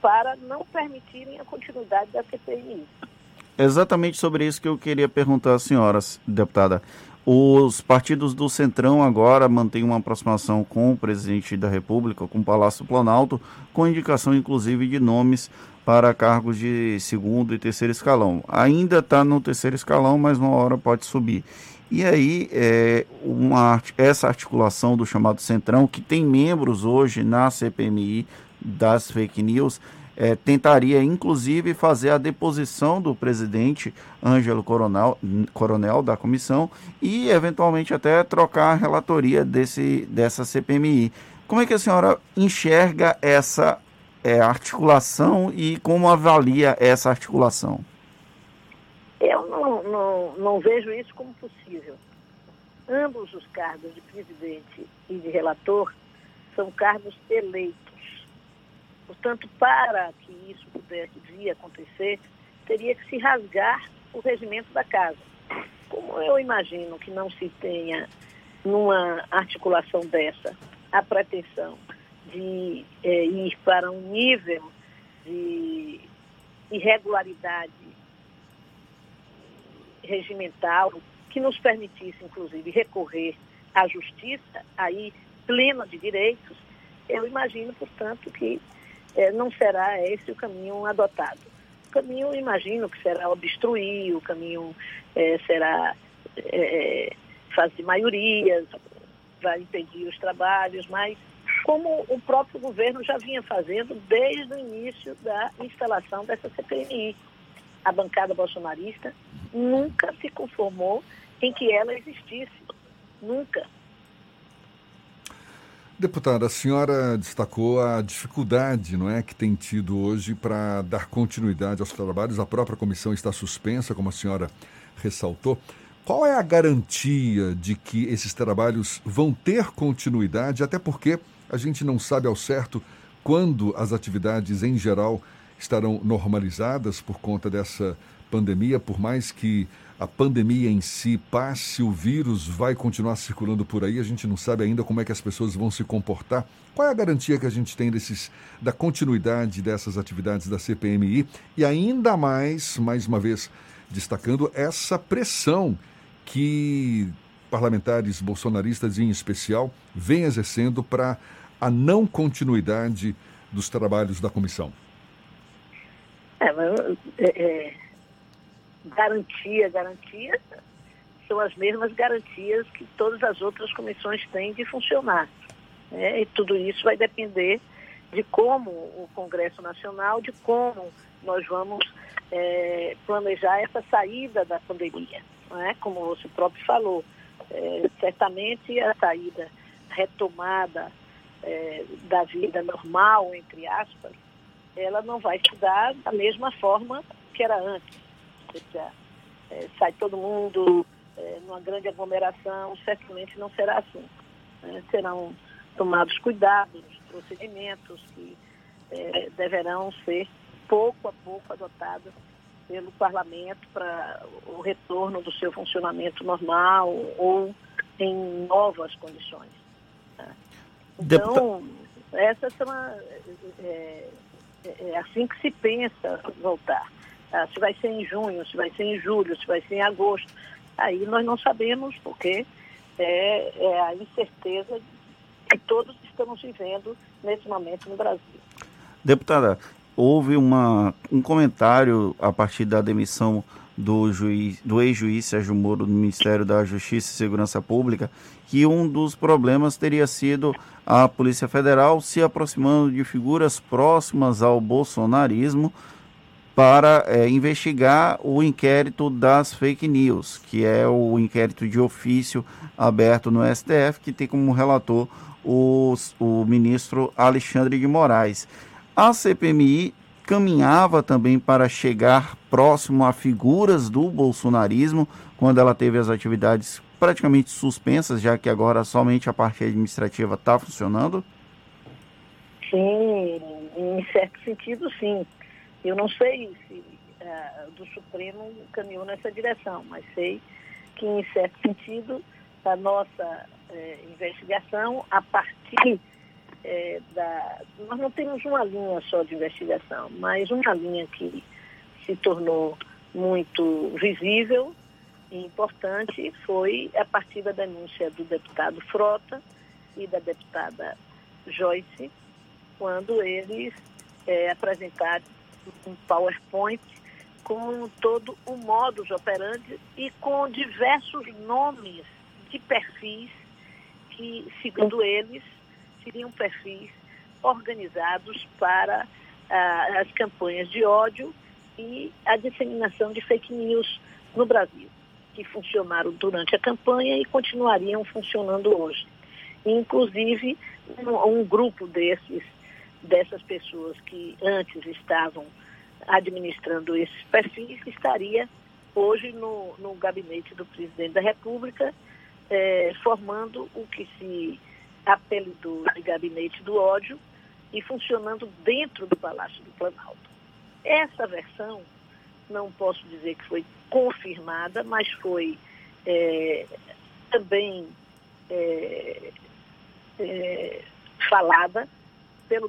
[SPEAKER 22] para não permitirem a continuidade da CPMI.
[SPEAKER 2] Exatamente sobre isso que eu queria perguntar às senhoras, deputada. Os partidos do Centrão agora mantêm uma aproximação com o presidente da República, com o Palácio Planalto, com indicação inclusive de nomes para cargos de segundo e terceiro escalão. Ainda está no terceiro escalão, mas uma hora pode subir. E aí, é, uma, essa articulação do chamado Centrão, que tem membros hoje na CPMI das fake news, é, tentaria inclusive fazer a deposição do presidente Ângelo Coronel, Coronel da comissão e eventualmente até trocar a relatoria desse, dessa CPMI. Como é que a senhora enxerga essa é, articulação e como avalia essa articulação?
[SPEAKER 22] Eu não, não, não vejo isso como possível. Ambos os cargos de presidente e de relator são cargos eleitos. Portanto, para que isso pudesse vir acontecer, teria que se rasgar o regimento da casa. Como eu imagino que não se tenha, numa articulação dessa, a pretensão de é, ir para um nível de irregularidade regimental que nos permitisse, inclusive, recorrer à justiça, aí plena de direitos, eu imagino, portanto, que é, não será esse o caminho adotado. O caminho, imagino, que será obstruir, o caminho é, será é, fazer maiorias, vai impedir os trabalhos, mas como o próprio governo já vinha fazendo desde o início da instalação dessa CPMI. A bancada bolsonarista nunca se conformou em que ela existisse. Nunca.
[SPEAKER 1] Deputada, a senhora destacou a dificuldade não é, que tem tido hoje para dar continuidade aos trabalhos. A própria comissão está suspensa, como a senhora ressaltou. Qual é a garantia de que esses trabalhos vão ter continuidade? Até porque a gente não sabe ao certo quando as atividades em geral estarão normalizadas por conta dessa pandemia, por mais que a pandemia em si passe, o vírus vai continuar circulando por aí, a gente não sabe ainda como é que as pessoas vão se comportar. Qual é a garantia que a gente tem desses, da continuidade dessas atividades da CPMI? E ainda mais, mais uma vez, destacando essa pressão que parlamentares bolsonaristas, em especial, vêm exercendo para a não continuidade dos trabalhos da comissão.
[SPEAKER 22] É, mas, é, é garantia, garantia, são as mesmas garantias que todas as outras comissões têm de funcionar. Né? E tudo isso vai depender de como o Congresso Nacional, de como nós vamos é, planejar essa saída da pandemia. É? Como você próprio falou, é, certamente a saída retomada é, da vida normal, entre aspas, ela não vai se dar da mesma forma que era antes seja, é, sai todo mundo é, numa grande aglomeração, certamente não será assim. Né? Serão tomados cuidados, procedimentos que é, deverão ser pouco a pouco adotados pelo parlamento para o retorno do seu funcionamento normal ou em novas condições. Né? Então, essas são a, é, é, é assim que se pensa voltar. Ah, se vai ser em junho, se vai ser em julho, se vai ser em agosto. Aí nós não sabemos, porque é, é a incerteza que todos estamos vivendo nesse momento no Brasil.
[SPEAKER 2] Deputada, houve uma, um comentário a partir da demissão do, juiz, do ex-juiz Sérgio Moro do Ministério da Justiça e Segurança Pública, que um dos problemas teria sido a Polícia Federal se aproximando de figuras próximas ao bolsonarismo para é, investigar o inquérito das fake news, que é o inquérito de ofício aberto no STF, que tem como relator o, o ministro Alexandre de Moraes. A CPMI caminhava também para chegar próximo a figuras do bolsonarismo, quando ela teve as atividades praticamente suspensas, já que agora somente a parte administrativa está funcionando?
[SPEAKER 22] Sim, em certo sentido, sim. Eu não sei se uh, do Supremo caminhou nessa direção, mas sei que, em certo sentido, a nossa uh, investigação, a partir uh, da. Nós não temos uma linha só de investigação, mas uma linha que se tornou muito visível e importante foi a partir da denúncia do deputado Frota e da deputada Joyce, quando eles é, apresentaram um PowerPoint com todo o modus operandi e com diversos nomes de perfis que, segundo eles, seriam perfis organizados para ah, as campanhas de ódio e a disseminação de fake news no Brasil, que funcionaram durante a campanha e continuariam funcionando hoje. Inclusive, um, um grupo desses dessas pessoas que antes estavam administrando esses perfis estaria hoje no, no gabinete do presidente da República, eh, formando o que se apelidou de gabinete do ódio e funcionando dentro do Palácio do Planalto. Essa versão, não posso dizer que foi confirmada, mas foi eh, também eh, falada pelo,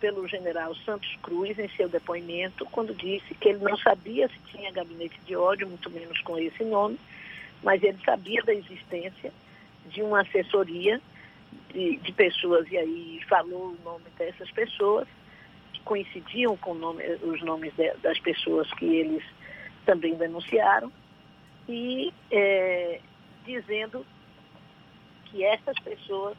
[SPEAKER 22] pelo general Santos Cruz em seu depoimento, quando disse que ele não sabia se tinha gabinete de ódio, muito menos com esse nome, mas ele sabia da existência de uma assessoria de, de pessoas, e aí falou o nome dessas pessoas, que coincidiam com nome, os nomes de, das pessoas que eles também denunciaram, e é, dizendo que essas pessoas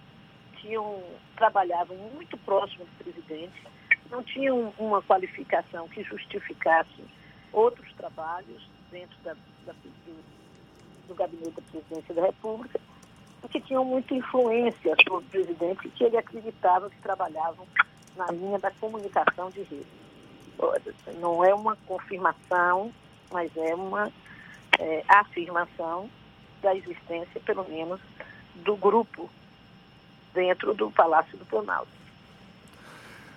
[SPEAKER 22] tinham, trabalhavam muito próximo do presidente, não tinham uma qualificação que justificasse outros trabalhos dentro da, da, do, do gabinete da presidência da República que tinham muita influência sobre o presidente que ele acreditava que trabalhavam na linha da comunicação de rede. Não é uma confirmação, mas é uma é, afirmação da existência, pelo menos, do grupo dentro do Palácio do Planalto.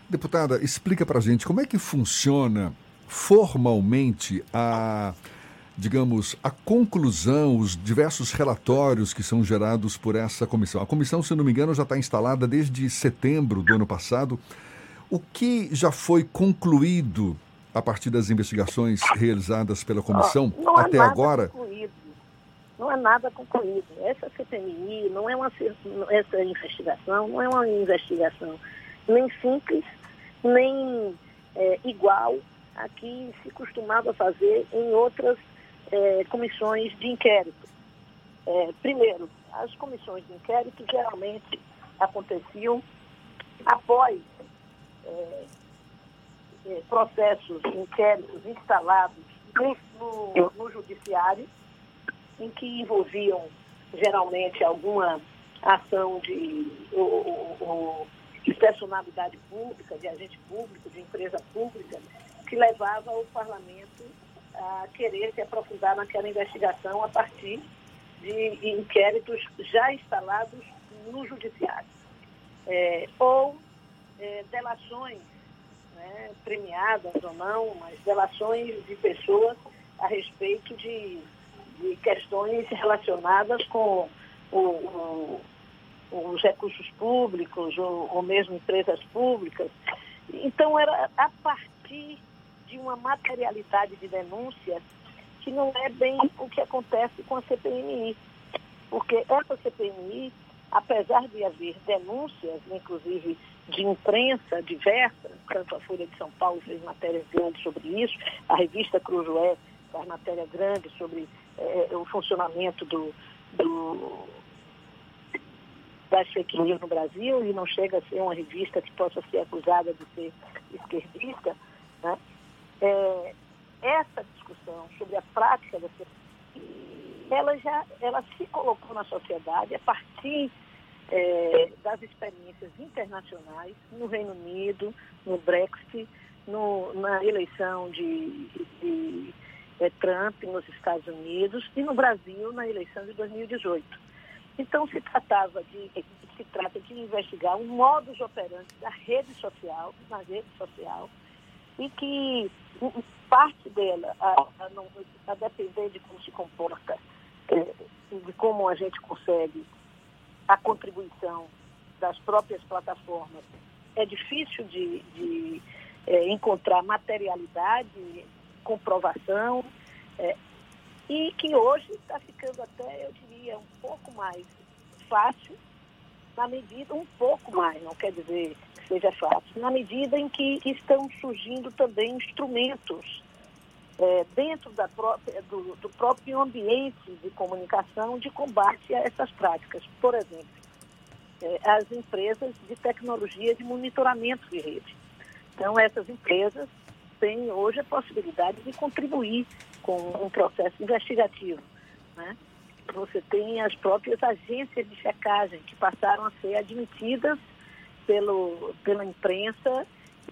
[SPEAKER 1] Deputada, explica para a gente como é que funciona formalmente a, digamos, a conclusão, os diversos relatórios que são gerados por essa comissão. A comissão, se não me engano, já está instalada desde setembro do ano passado. O que já foi concluído a partir das investigações realizadas pela comissão
[SPEAKER 22] não
[SPEAKER 1] até agora?
[SPEAKER 22] Não é nada concluído. Essa CPMI não é uma essa investigação, não é uma investigação nem simples, nem é, igual a que se costumava fazer em outras é, comissões de inquérito. É, primeiro, as comissões de inquérito geralmente aconteciam após é, é, processos, inquéritos instalados no, no, judiciário, em que envolviam geralmente alguma ação de, ou, ou, de personalidade pública, de agente público, de empresa pública, que levava o parlamento a querer se aprofundar naquela investigação a partir de inquéritos já instalados no judiciário. É, ou é, delações, né, premiadas ou não, mas delações de pessoas a respeito de, de questões relacionadas com o, o, os recursos públicos ou, ou mesmo empresas públicas. Então, era a partir de uma materialidade de denúncia que não é bem o que acontece com a CPMI. Porque essa CPMI, apesar de haver denúncias, inclusive de imprensa diversa, tanto a Folha de São Paulo fez matéria grande sobre isso, a revista Cruzoé faz matéria grande sobre eh, o funcionamento do, do, das fake news no Brasil e não chega a ser uma revista que possa ser acusada de ser esquerdista, né? É, essa discussão sobre a prática da ela já ela se colocou na sociedade a partir é, das experiências internacionais no Reino Unido, no Brexit, no, na eleição de, de é, Trump nos Estados Unidos e no Brasil na eleição de 2018. Então se tratava de se trata de investigar um modus operandi da rede social, na rede social, e que parte dela, a, a, não, a depender de como se comporta, é, de como a gente consegue a contribuição das próprias plataformas, é difícil de, de é, encontrar materialidade, comprovação, é, e que hoje está ficando até, eu diria, um pouco mais fácil, na medida, um pouco mais, não quer dizer que seja fácil, na medida em que estão surgindo também instrumentos é, dentro da própria, do, do, próprio ambiente de comunicação de combate a essas práticas. Por exemplo, é, as empresas de tecnologia de monitoramento de rede. Então, essas empresas têm hoje a possibilidade de contribuir com um processo investigativo. Né? Você tem as próprias agências de checagem que passaram a ser admitidas pelo, pela imprensa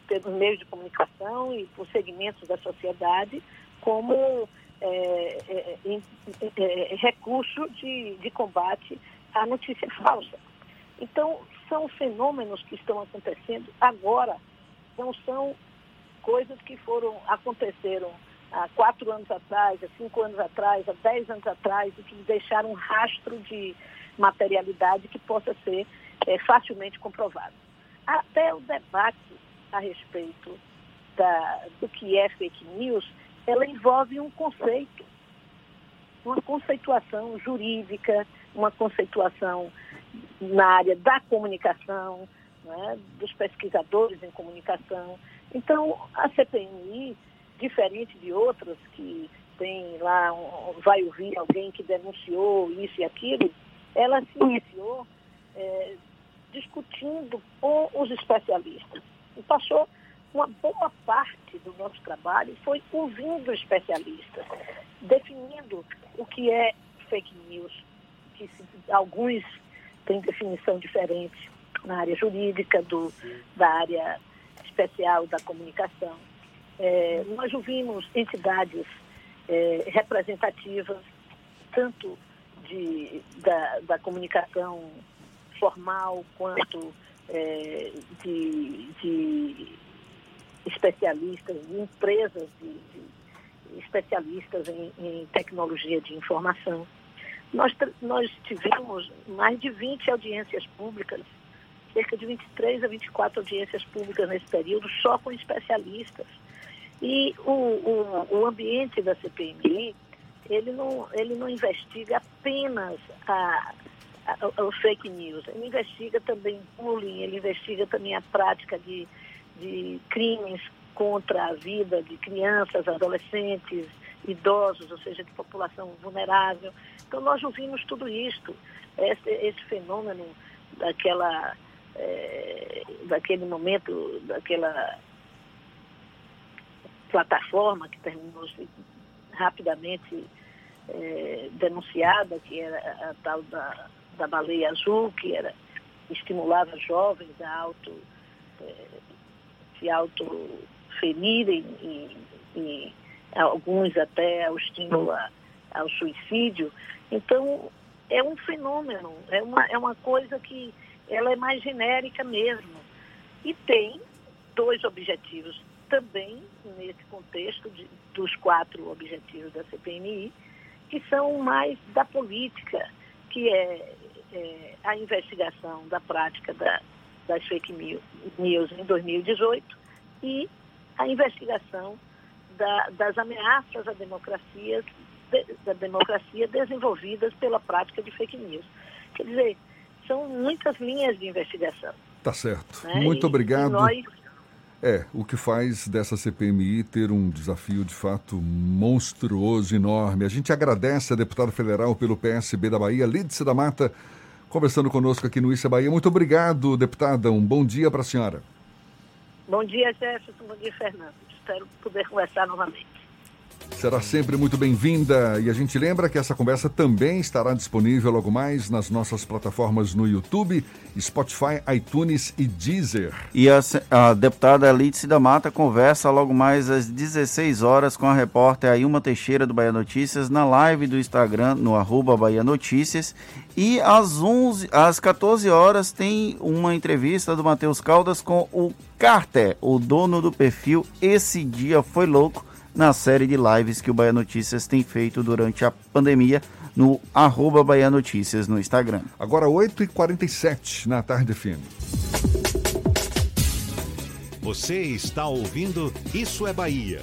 [SPEAKER 22] pelos meios de comunicação e por segmentos da sociedade como é, é, é, recurso de, de combate à notícia falsa. Então, são fenômenos que estão acontecendo agora, não são coisas que foram aconteceram há quatro anos atrás, há cinco anos atrás, há dez anos atrás, e que deixaram um rastro de materialidade que possa ser é, facilmente comprovado. Até o debate a respeito da, do que é fake news, ela envolve um conceito, uma conceituação jurídica, uma conceituação na área da comunicação, né, dos pesquisadores em comunicação. Então, a CPMI, diferente de outras que tem lá, um, vai ouvir alguém que denunciou isso e aquilo, ela se iniciou é, discutindo com os especialistas. E passou uma boa parte do nosso trabalho foi ouvindo especialistas, definindo o que é fake news, que se, alguns têm definição diferente na área jurídica, do, da área especial da comunicação. É, nós ouvimos entidades é, representativas, tanto de, da, da comunicação formal quanto é, de, de, especialistas, de empresas de, de especialistas em, em, tecnologia de informação. Nós, nós tivemos mais de 20 audiências públicas, cerca de 23 a 24 audiências públicas nesse período, só com especialistas. E o, o, o ambiente da CPMI, ele não, ele não investiga apenas a, a, o fake news, ele investiga também bullying, ele investiga também a prática de, de crimes contra a vida de crianças, adolescentes, idosos, ou seja, de população vulnerável. Então nós ouvimos tudo isto, esse, esse fenômeno daquela, é, daquele momento, daquela plataforma que terminou rapidamente é, denunciada, que era a tal da, da baleia azul, que era estimulava jovens a auto, é, se autoferirem e, e alguns até ao estímulo ao suicídio. Então, é um fenômeno, é uma, é uma coisa que ela é mais genérica mesmo. E tem dois objetivos também nesse contexto de, dos quatro objetivos da CPMI, que são mais da política, que é, é a investigação da prática da, das fake news em 2018 e a investigação da, das ameaças à democracia, de, da democracia desenvolvidas pela prática de fake news. Quer dizer, são muitas linhas de investigação.
[SPEAKER 1] Tá certo. Né? Muito e, obrigado. E nós é, o que faz dessa CPMI ter um desafio de fato monstruoso, enorme. A gente agradece a deputada federal pelo PSB da Bahia, Lídice da Mata, conversando conosco aqui no Issa Bahia. Muito obrigado, deputada. Um bom dia para a senhora.
[SPEAKER 22] Bom dia, Jefferson. Bom dia, Fernando. Espero poder conversar novamente
[SPEAKER 1] será sempre muito bem-vinda. E a gente lembra que essa conversa também estará disponível logo mais nas nossas plataformas no YouTube, Spotify, iTunes e Deezer.
[SPEAKER 2] E a, a deputada Lídice da Mata conversa logo mais às 16 horas com a repórter Ailma Teixeira do Bahia Notícias na live do Instagram no arroba Bahia Notícias. E às, 11, às 14 horas tem uma entrevista do Matheus Caldas com o Carter, o dono do perfil Esse Dia Foi Louco na série de lives que o Bahia Notícias tem feito durante a pandemia no arroba Bahia Notícias no Instagram.
[SPEAKER 1] Agora 8h47 na tarde FM.
[SPEAKER 3] Você está ouvindo Isso é Bahia.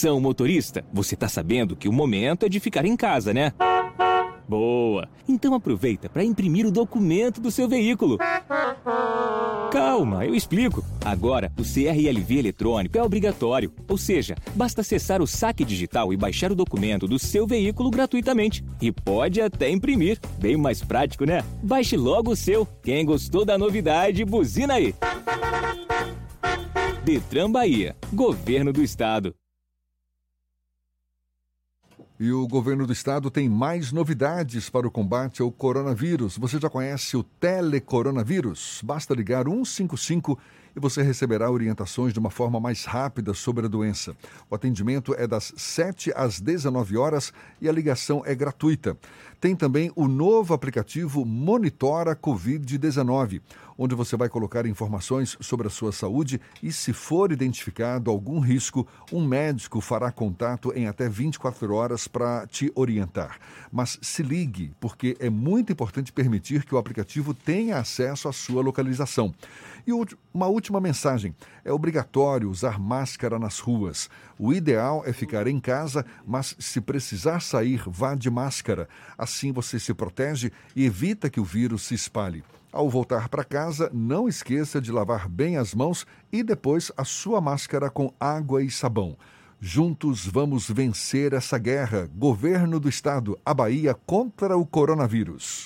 [SPEAKER 23] Atenção, motorista, você tá sabendo que o momento é de ficar em casa, né? Boa! Então aproveita para imprimir o documento do seu veículo. Calma, eu explico. Agora, o CRLV eletrônico é obrigatório, ou seja, basta acessar o saque digital e baixar o documento do seu veículo gratuitamente. E pode até imprimir. Bem mais prático, né? Baixe logo o seu. Quem gostou da novidade, buzina aí. Detran Bahia, Governo do Estado.
[SPEAKER 1] E o governo do estado tem mais novidades para o combate ao coronavírus. Você já conhece o telecoronavírus? Basta ligar 155 e você receberá orientações de uma forma mais rápida sobre a doença. O atendimento é das 7 às 19 horas e a ligação é gratuita. Tem também o novo aplicativo Monitora Covid-19 onde você vai colocar informações sobre a sua saúde e, se for identificado algum risco, um médico fará contato em até 24 horas para te orientar. Mas se ligue, porque é muito importante permitir que o aplicativo tenha acesso à sua localização. E uma última mensagem: é obrigatório usar máscara nas ruas. O ideal é ficar em casa, mas se precisar sair, vá de máscara. Assim você se protege e evita que o vírus se espalhe. Ao voltar para casa, não esqueça de lavar bem as mãos e depois a sua máscara com água e sabão. Juntos vamos vencer essa guerra. Governo do Estado, a Bahia contra o coronavírus.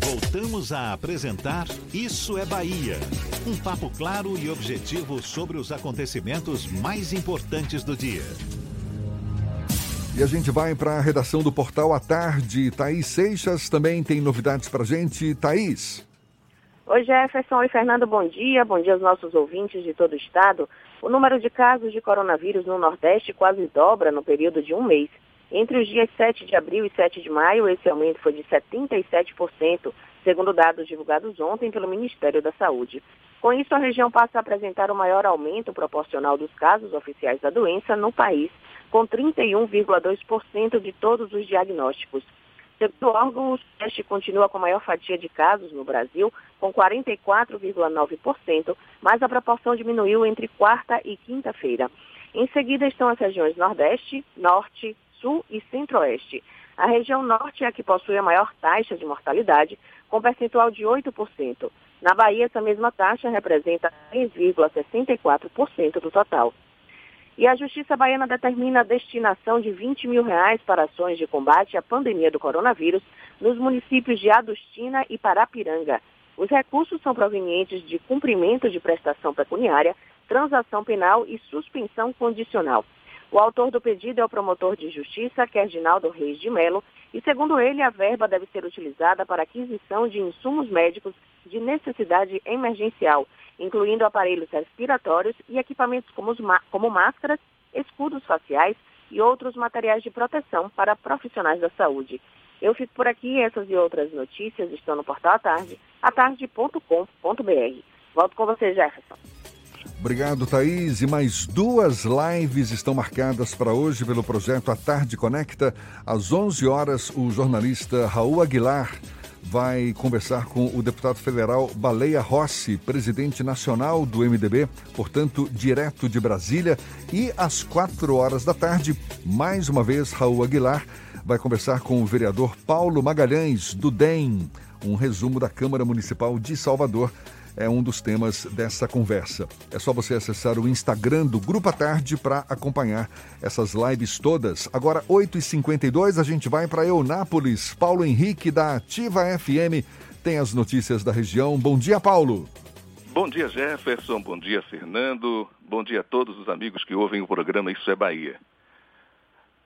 [SPEAKER 3] Voltamos a apresentar Isso é Bahia. Um papo claro e objetivo sobre os acontecimentos mais importantes do dia.
[SPEAKER 1] E a gente vai para a redação do Portal à Tarde. Thaís Seixas também tem novidades para gente. Thaís.
[SPEAKER 15] Oi, Jefferson e Fernando, bom dia. Bom dia aos nossos ouvintes de todo o estado. O número de casos de coronavírus no Nordeste quase dobra no período de um mês. Entre os dias 7 de abril e 7 de maio, esse aumento foi de 77%, segundo dados divulgados ontem pelo Ministério da Saúde. Com isso, a região passa a apresentar o maior aumento proporcional dos casos oficiais da doença no país, com 31,2% de todos os diagnósticos. Segundo o órgão, o Sudeste continua com a maior fatia de casos no Brasil, com 44,9%, mas a proporção diminuiu entre quarta e quinta-feira. Em seguida estão as regiões Nordeste, Norte, Sul e Centro-Oeste. A região Norte é a que possui a maior taxa de mortalidade, com percentual de 8%. Na Bahia, essa mesma taxa representa 3,64% do total. E a Justiça Baiana determina a destinação de 20 mil reais para ações de combate à pandemia do coronavírus nos municípios de Adustina e Parapiranga. Os recursos são provenientes de cumprimento de prestação pecuniária, transação penal e suspensão condicional. O autor do pedido é o promotor de justiça, Kerdinaldo Reis de Melo, e segundo ele, a verba deve ser utilizada para aquisição de insumos médicos de necessidade emergencial incluindo aparelhos respiratórios e equipamentos como, como máscaras, escudos faciais e outros materiais de proteção para profissionais da saúde. Eu fico por aqui, essas e outras notícias estão no portal à tarde, atarde.com.br. Volto com você, Jefferson.
[SPEAKER 1] Obrigado, Thaís. E mais duas lives estão marcadas para hoje pelo projeto A Tarde Conecta. Às 11 horas, o jornalista Raul Aguilar vai conversar com o deputado federal Baleia Rossi, presidente nacional do MDB, portanto, direto de Brasília. E às quatro horas da tarde, mais uma vez, Raul Aguilar vai conversar com o vereador Paulo Magalhães, do DEM. Um resumo da Câmara Municipal de Salvador é um dos temas dessa conversa. É só você acessar o Instagram do Grupo à Tarde para acompanhar essas lives todas. Agora, 8h52, a gente vai para Eunápolis. Paulo Henrique, da Ativa FM, tem as notícias da região. Bom dia, Paulo.
[SPEAKER 24] Bom dia, Jefferson. Bom dia, Fernando. Bom dia a todos os amigos que ouvem o programa Isso é Bahia.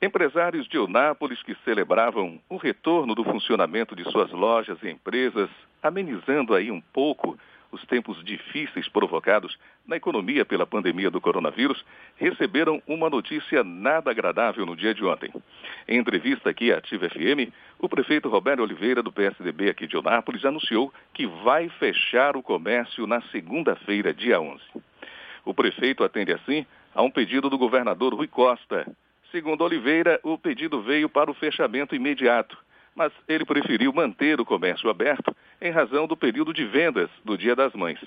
[SPEAKER 24] Empresários de Eunápolis que celebravam o retorno do funcionamento de suas lojas e empresas, amenizando aí um pouco os tempos difíceis provocados na economia pela pandemia do coronavírus, receberam uma notícia nada agradável no dia de ontem. Em entrevista aqui à Ativa FM, o prefeito Roberto Oliveira, do PSDB aqui de Onápolis, anunciou que vai fechar o comércio na segunda-feira, dia 11. O prefeito atende assim a um pedido do governador Rui Costa. Segundo Oliveira, o pedido veio para o fechamento imediato mas ele preferiu manter o comércio aberto em razão do período de vendas do Dia das Mães.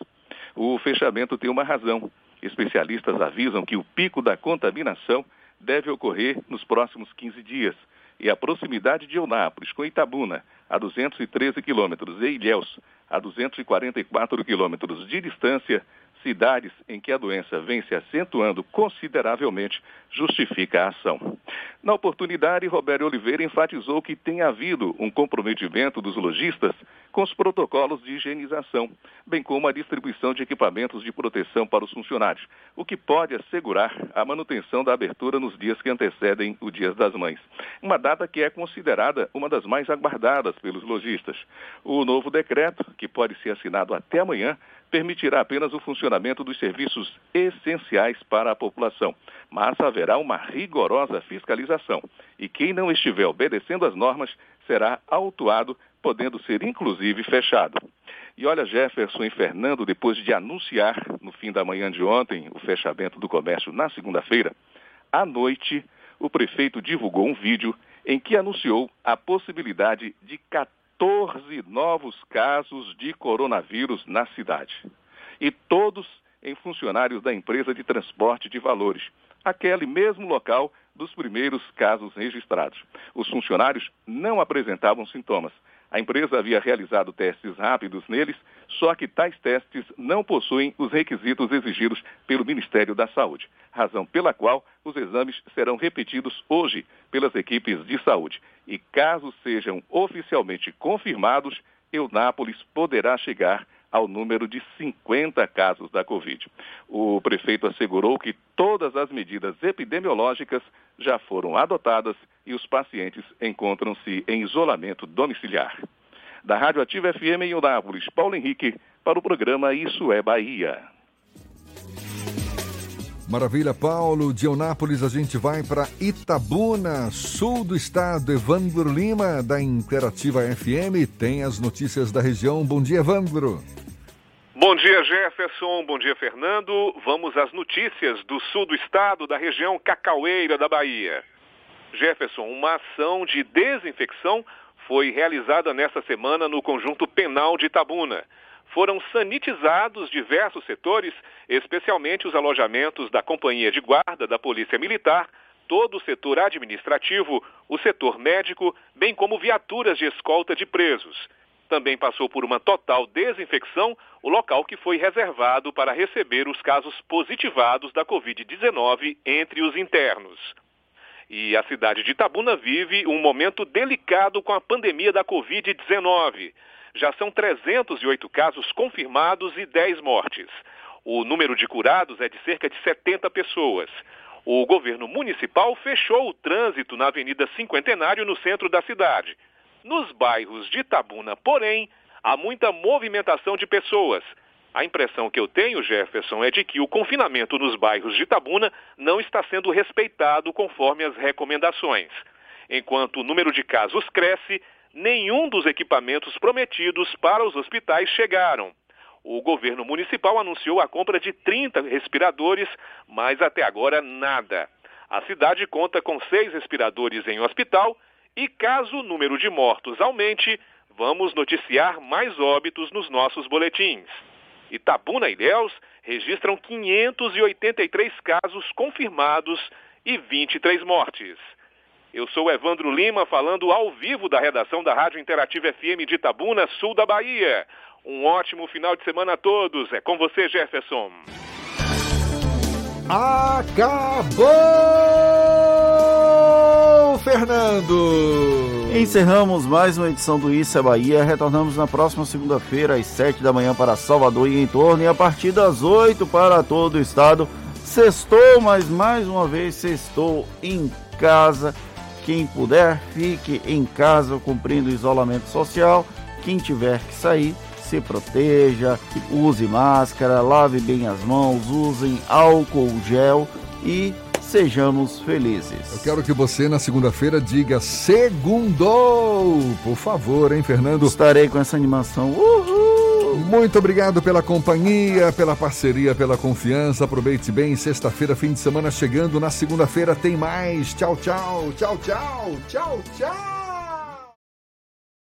[SPEAKER 24] O fechamento tem uma razão. Especialistas avisam que o pico da contaminação deve ocorrer nos próximos 15 dias. E a proximidade de Eunápolis com Itabuna, a 213 quilômetros, e Ilhéus, a 244 quilômetros de distância, cidades em que a doença vem se acentuando consideravelmente, justifica a ação. Na oportunidade, Roberto Oliveira enfatizou que tem havido um comprometimento dos lojistas com os protocolos de higienização, bem como a distribuição de equipamentos de proteção para os funcionários, o que pode assegurar a manutenção da abertura nos dias que antecedem o Dia das Mães. Uma data que é considerada uma das mais aguardadas pelos lojistas. O novo decreto, que pode ser assinado até amanhã, permitirá apenas o funcionamento dos serviços essenciais para a população, mas haverá uma rigorosa fiscalização e quem não estiver obedecendo às normas será autuado, podendo ser inclusive fechado. E olha, Jefferson e Fernando, depois de anunciar no fim da manhã de ontem o fechamento do comércio na segunda-feira, à noite o prefeito divulgou um vídeo em que anunciou a possibilidade de 14 novos casos de coronavírus na cidade. E todos em funcionários da empresa de transporte de valores, aquele mesmo local dos primeiros casos registrados. Os funcionários não apresentavam sintomas. A empresa havia realizado testes rápidos neles, só que tais testes não possuem os requisitos exigidos pelo Ministério da Saúde, razão pela qual os exames serão repetidos hoje pelas equipes de saúde. E caso sejam oficialmente confirmados, Eunápolis poderá chegar ao número de 50 casos da Covid. O prefeito assegurou que todas as medidas epidemiológicas já foram adotadas e os pacientes encontram-se em isolamento domiciliar. Da Rádio Ativa FM em Unápolis, Paulo Henrique, para o programa Isso é Bahia.
[SPEAKER 1] Maravilha, Paulo. De Eunápolis a gente vai para Itabuna, sul do estado. Evandro Lima, da Interativa FM, tem as notícias da região. Bom dia, Evandro.
[SPEAKER 25] Bom dia, Jefferson. Bom dia, Fernando. Vamos às notícias do sul do estado, da região Cacaueira da Bahia. Jefferson, uma ação de desinfecção foi realizada nesta semana no conjunto penal de Itabuna foram sanitizados diversos setores, especialmente os alojamentos da Companhia de Guarda da Polícia Militar, todo o setor administrativo, o setor médico, bem como viaturas de escolta de presos. Também passou por uma total desinfecção o local que foi reservado para receber os casos positivados da Covid-19 entre os internos. E a cidade de Itabuna vive um momento delicado com a pandemia da Covid-19 já são 308 casos confirmados e 10 mortes. O número de curados é de cerca de 70 pessoas. O governo municipal fechou o trânsito na Avenida Cinquentenário, no centro da cidade. Nos bairros de Itabuna, porém, há muita movimentação de pessoas. A impressão que eu tenho, Jefferson, é de que o confinamento nos bairros de Itabuna não está sendo respeitado conforme as recomendações. Enquanto o número de casos cresce, nenhum dos equipamentos prometidos para os hospitais chegaram. O governo municipal anunciou a compra de 30 respiradores, mas até agora nada. A cidade conta com seis respiradores em hospital e, caso o número de mortos aumente, vamos noticiar mais óbitos nos nossos boletins. Itabuna e Ilhéus registram 583 casos confirmados e 23 mortes. Eu sou Evandro Lima, falando ao vivo da redação da Rádio Interativa FM de Itabuna, sul da Bahia. Um ótimo final de semana a todos. É com você, Jefferson.
[SPEAKER 1] Acabou, Fernando!
[SPEAKER 2] Encerramos mais uma edição do Isso é Bahia. Retornamos na próxima segunda-feira, às sete da manhã, para Salvador e em torno, e a partir das oito para todo o estado. Sextou, mas mais uma vez sextou em casa quem puder, fique em casa cumprindo o isolamento social. Quem tiver que sair, se proteja, use máscara, lave bem as mãos, usem álcool gel e sejamos felizes.
[SPEAKER 1] Eu quero que você na segunda-feira diga segundou, por favor, hein, Fernando?
[SPEAKER 2] Estarei com essa animação. Uhul!
[SPEAKER 1] Muito obrigado pela companhia, pela parceria, pela confiança. Aproveite bem. Sexta-feira, fim de semana chegando. Na segunda-feira tem mais. Tchau, tchau. Tchau, tchau. Tchau, tchau.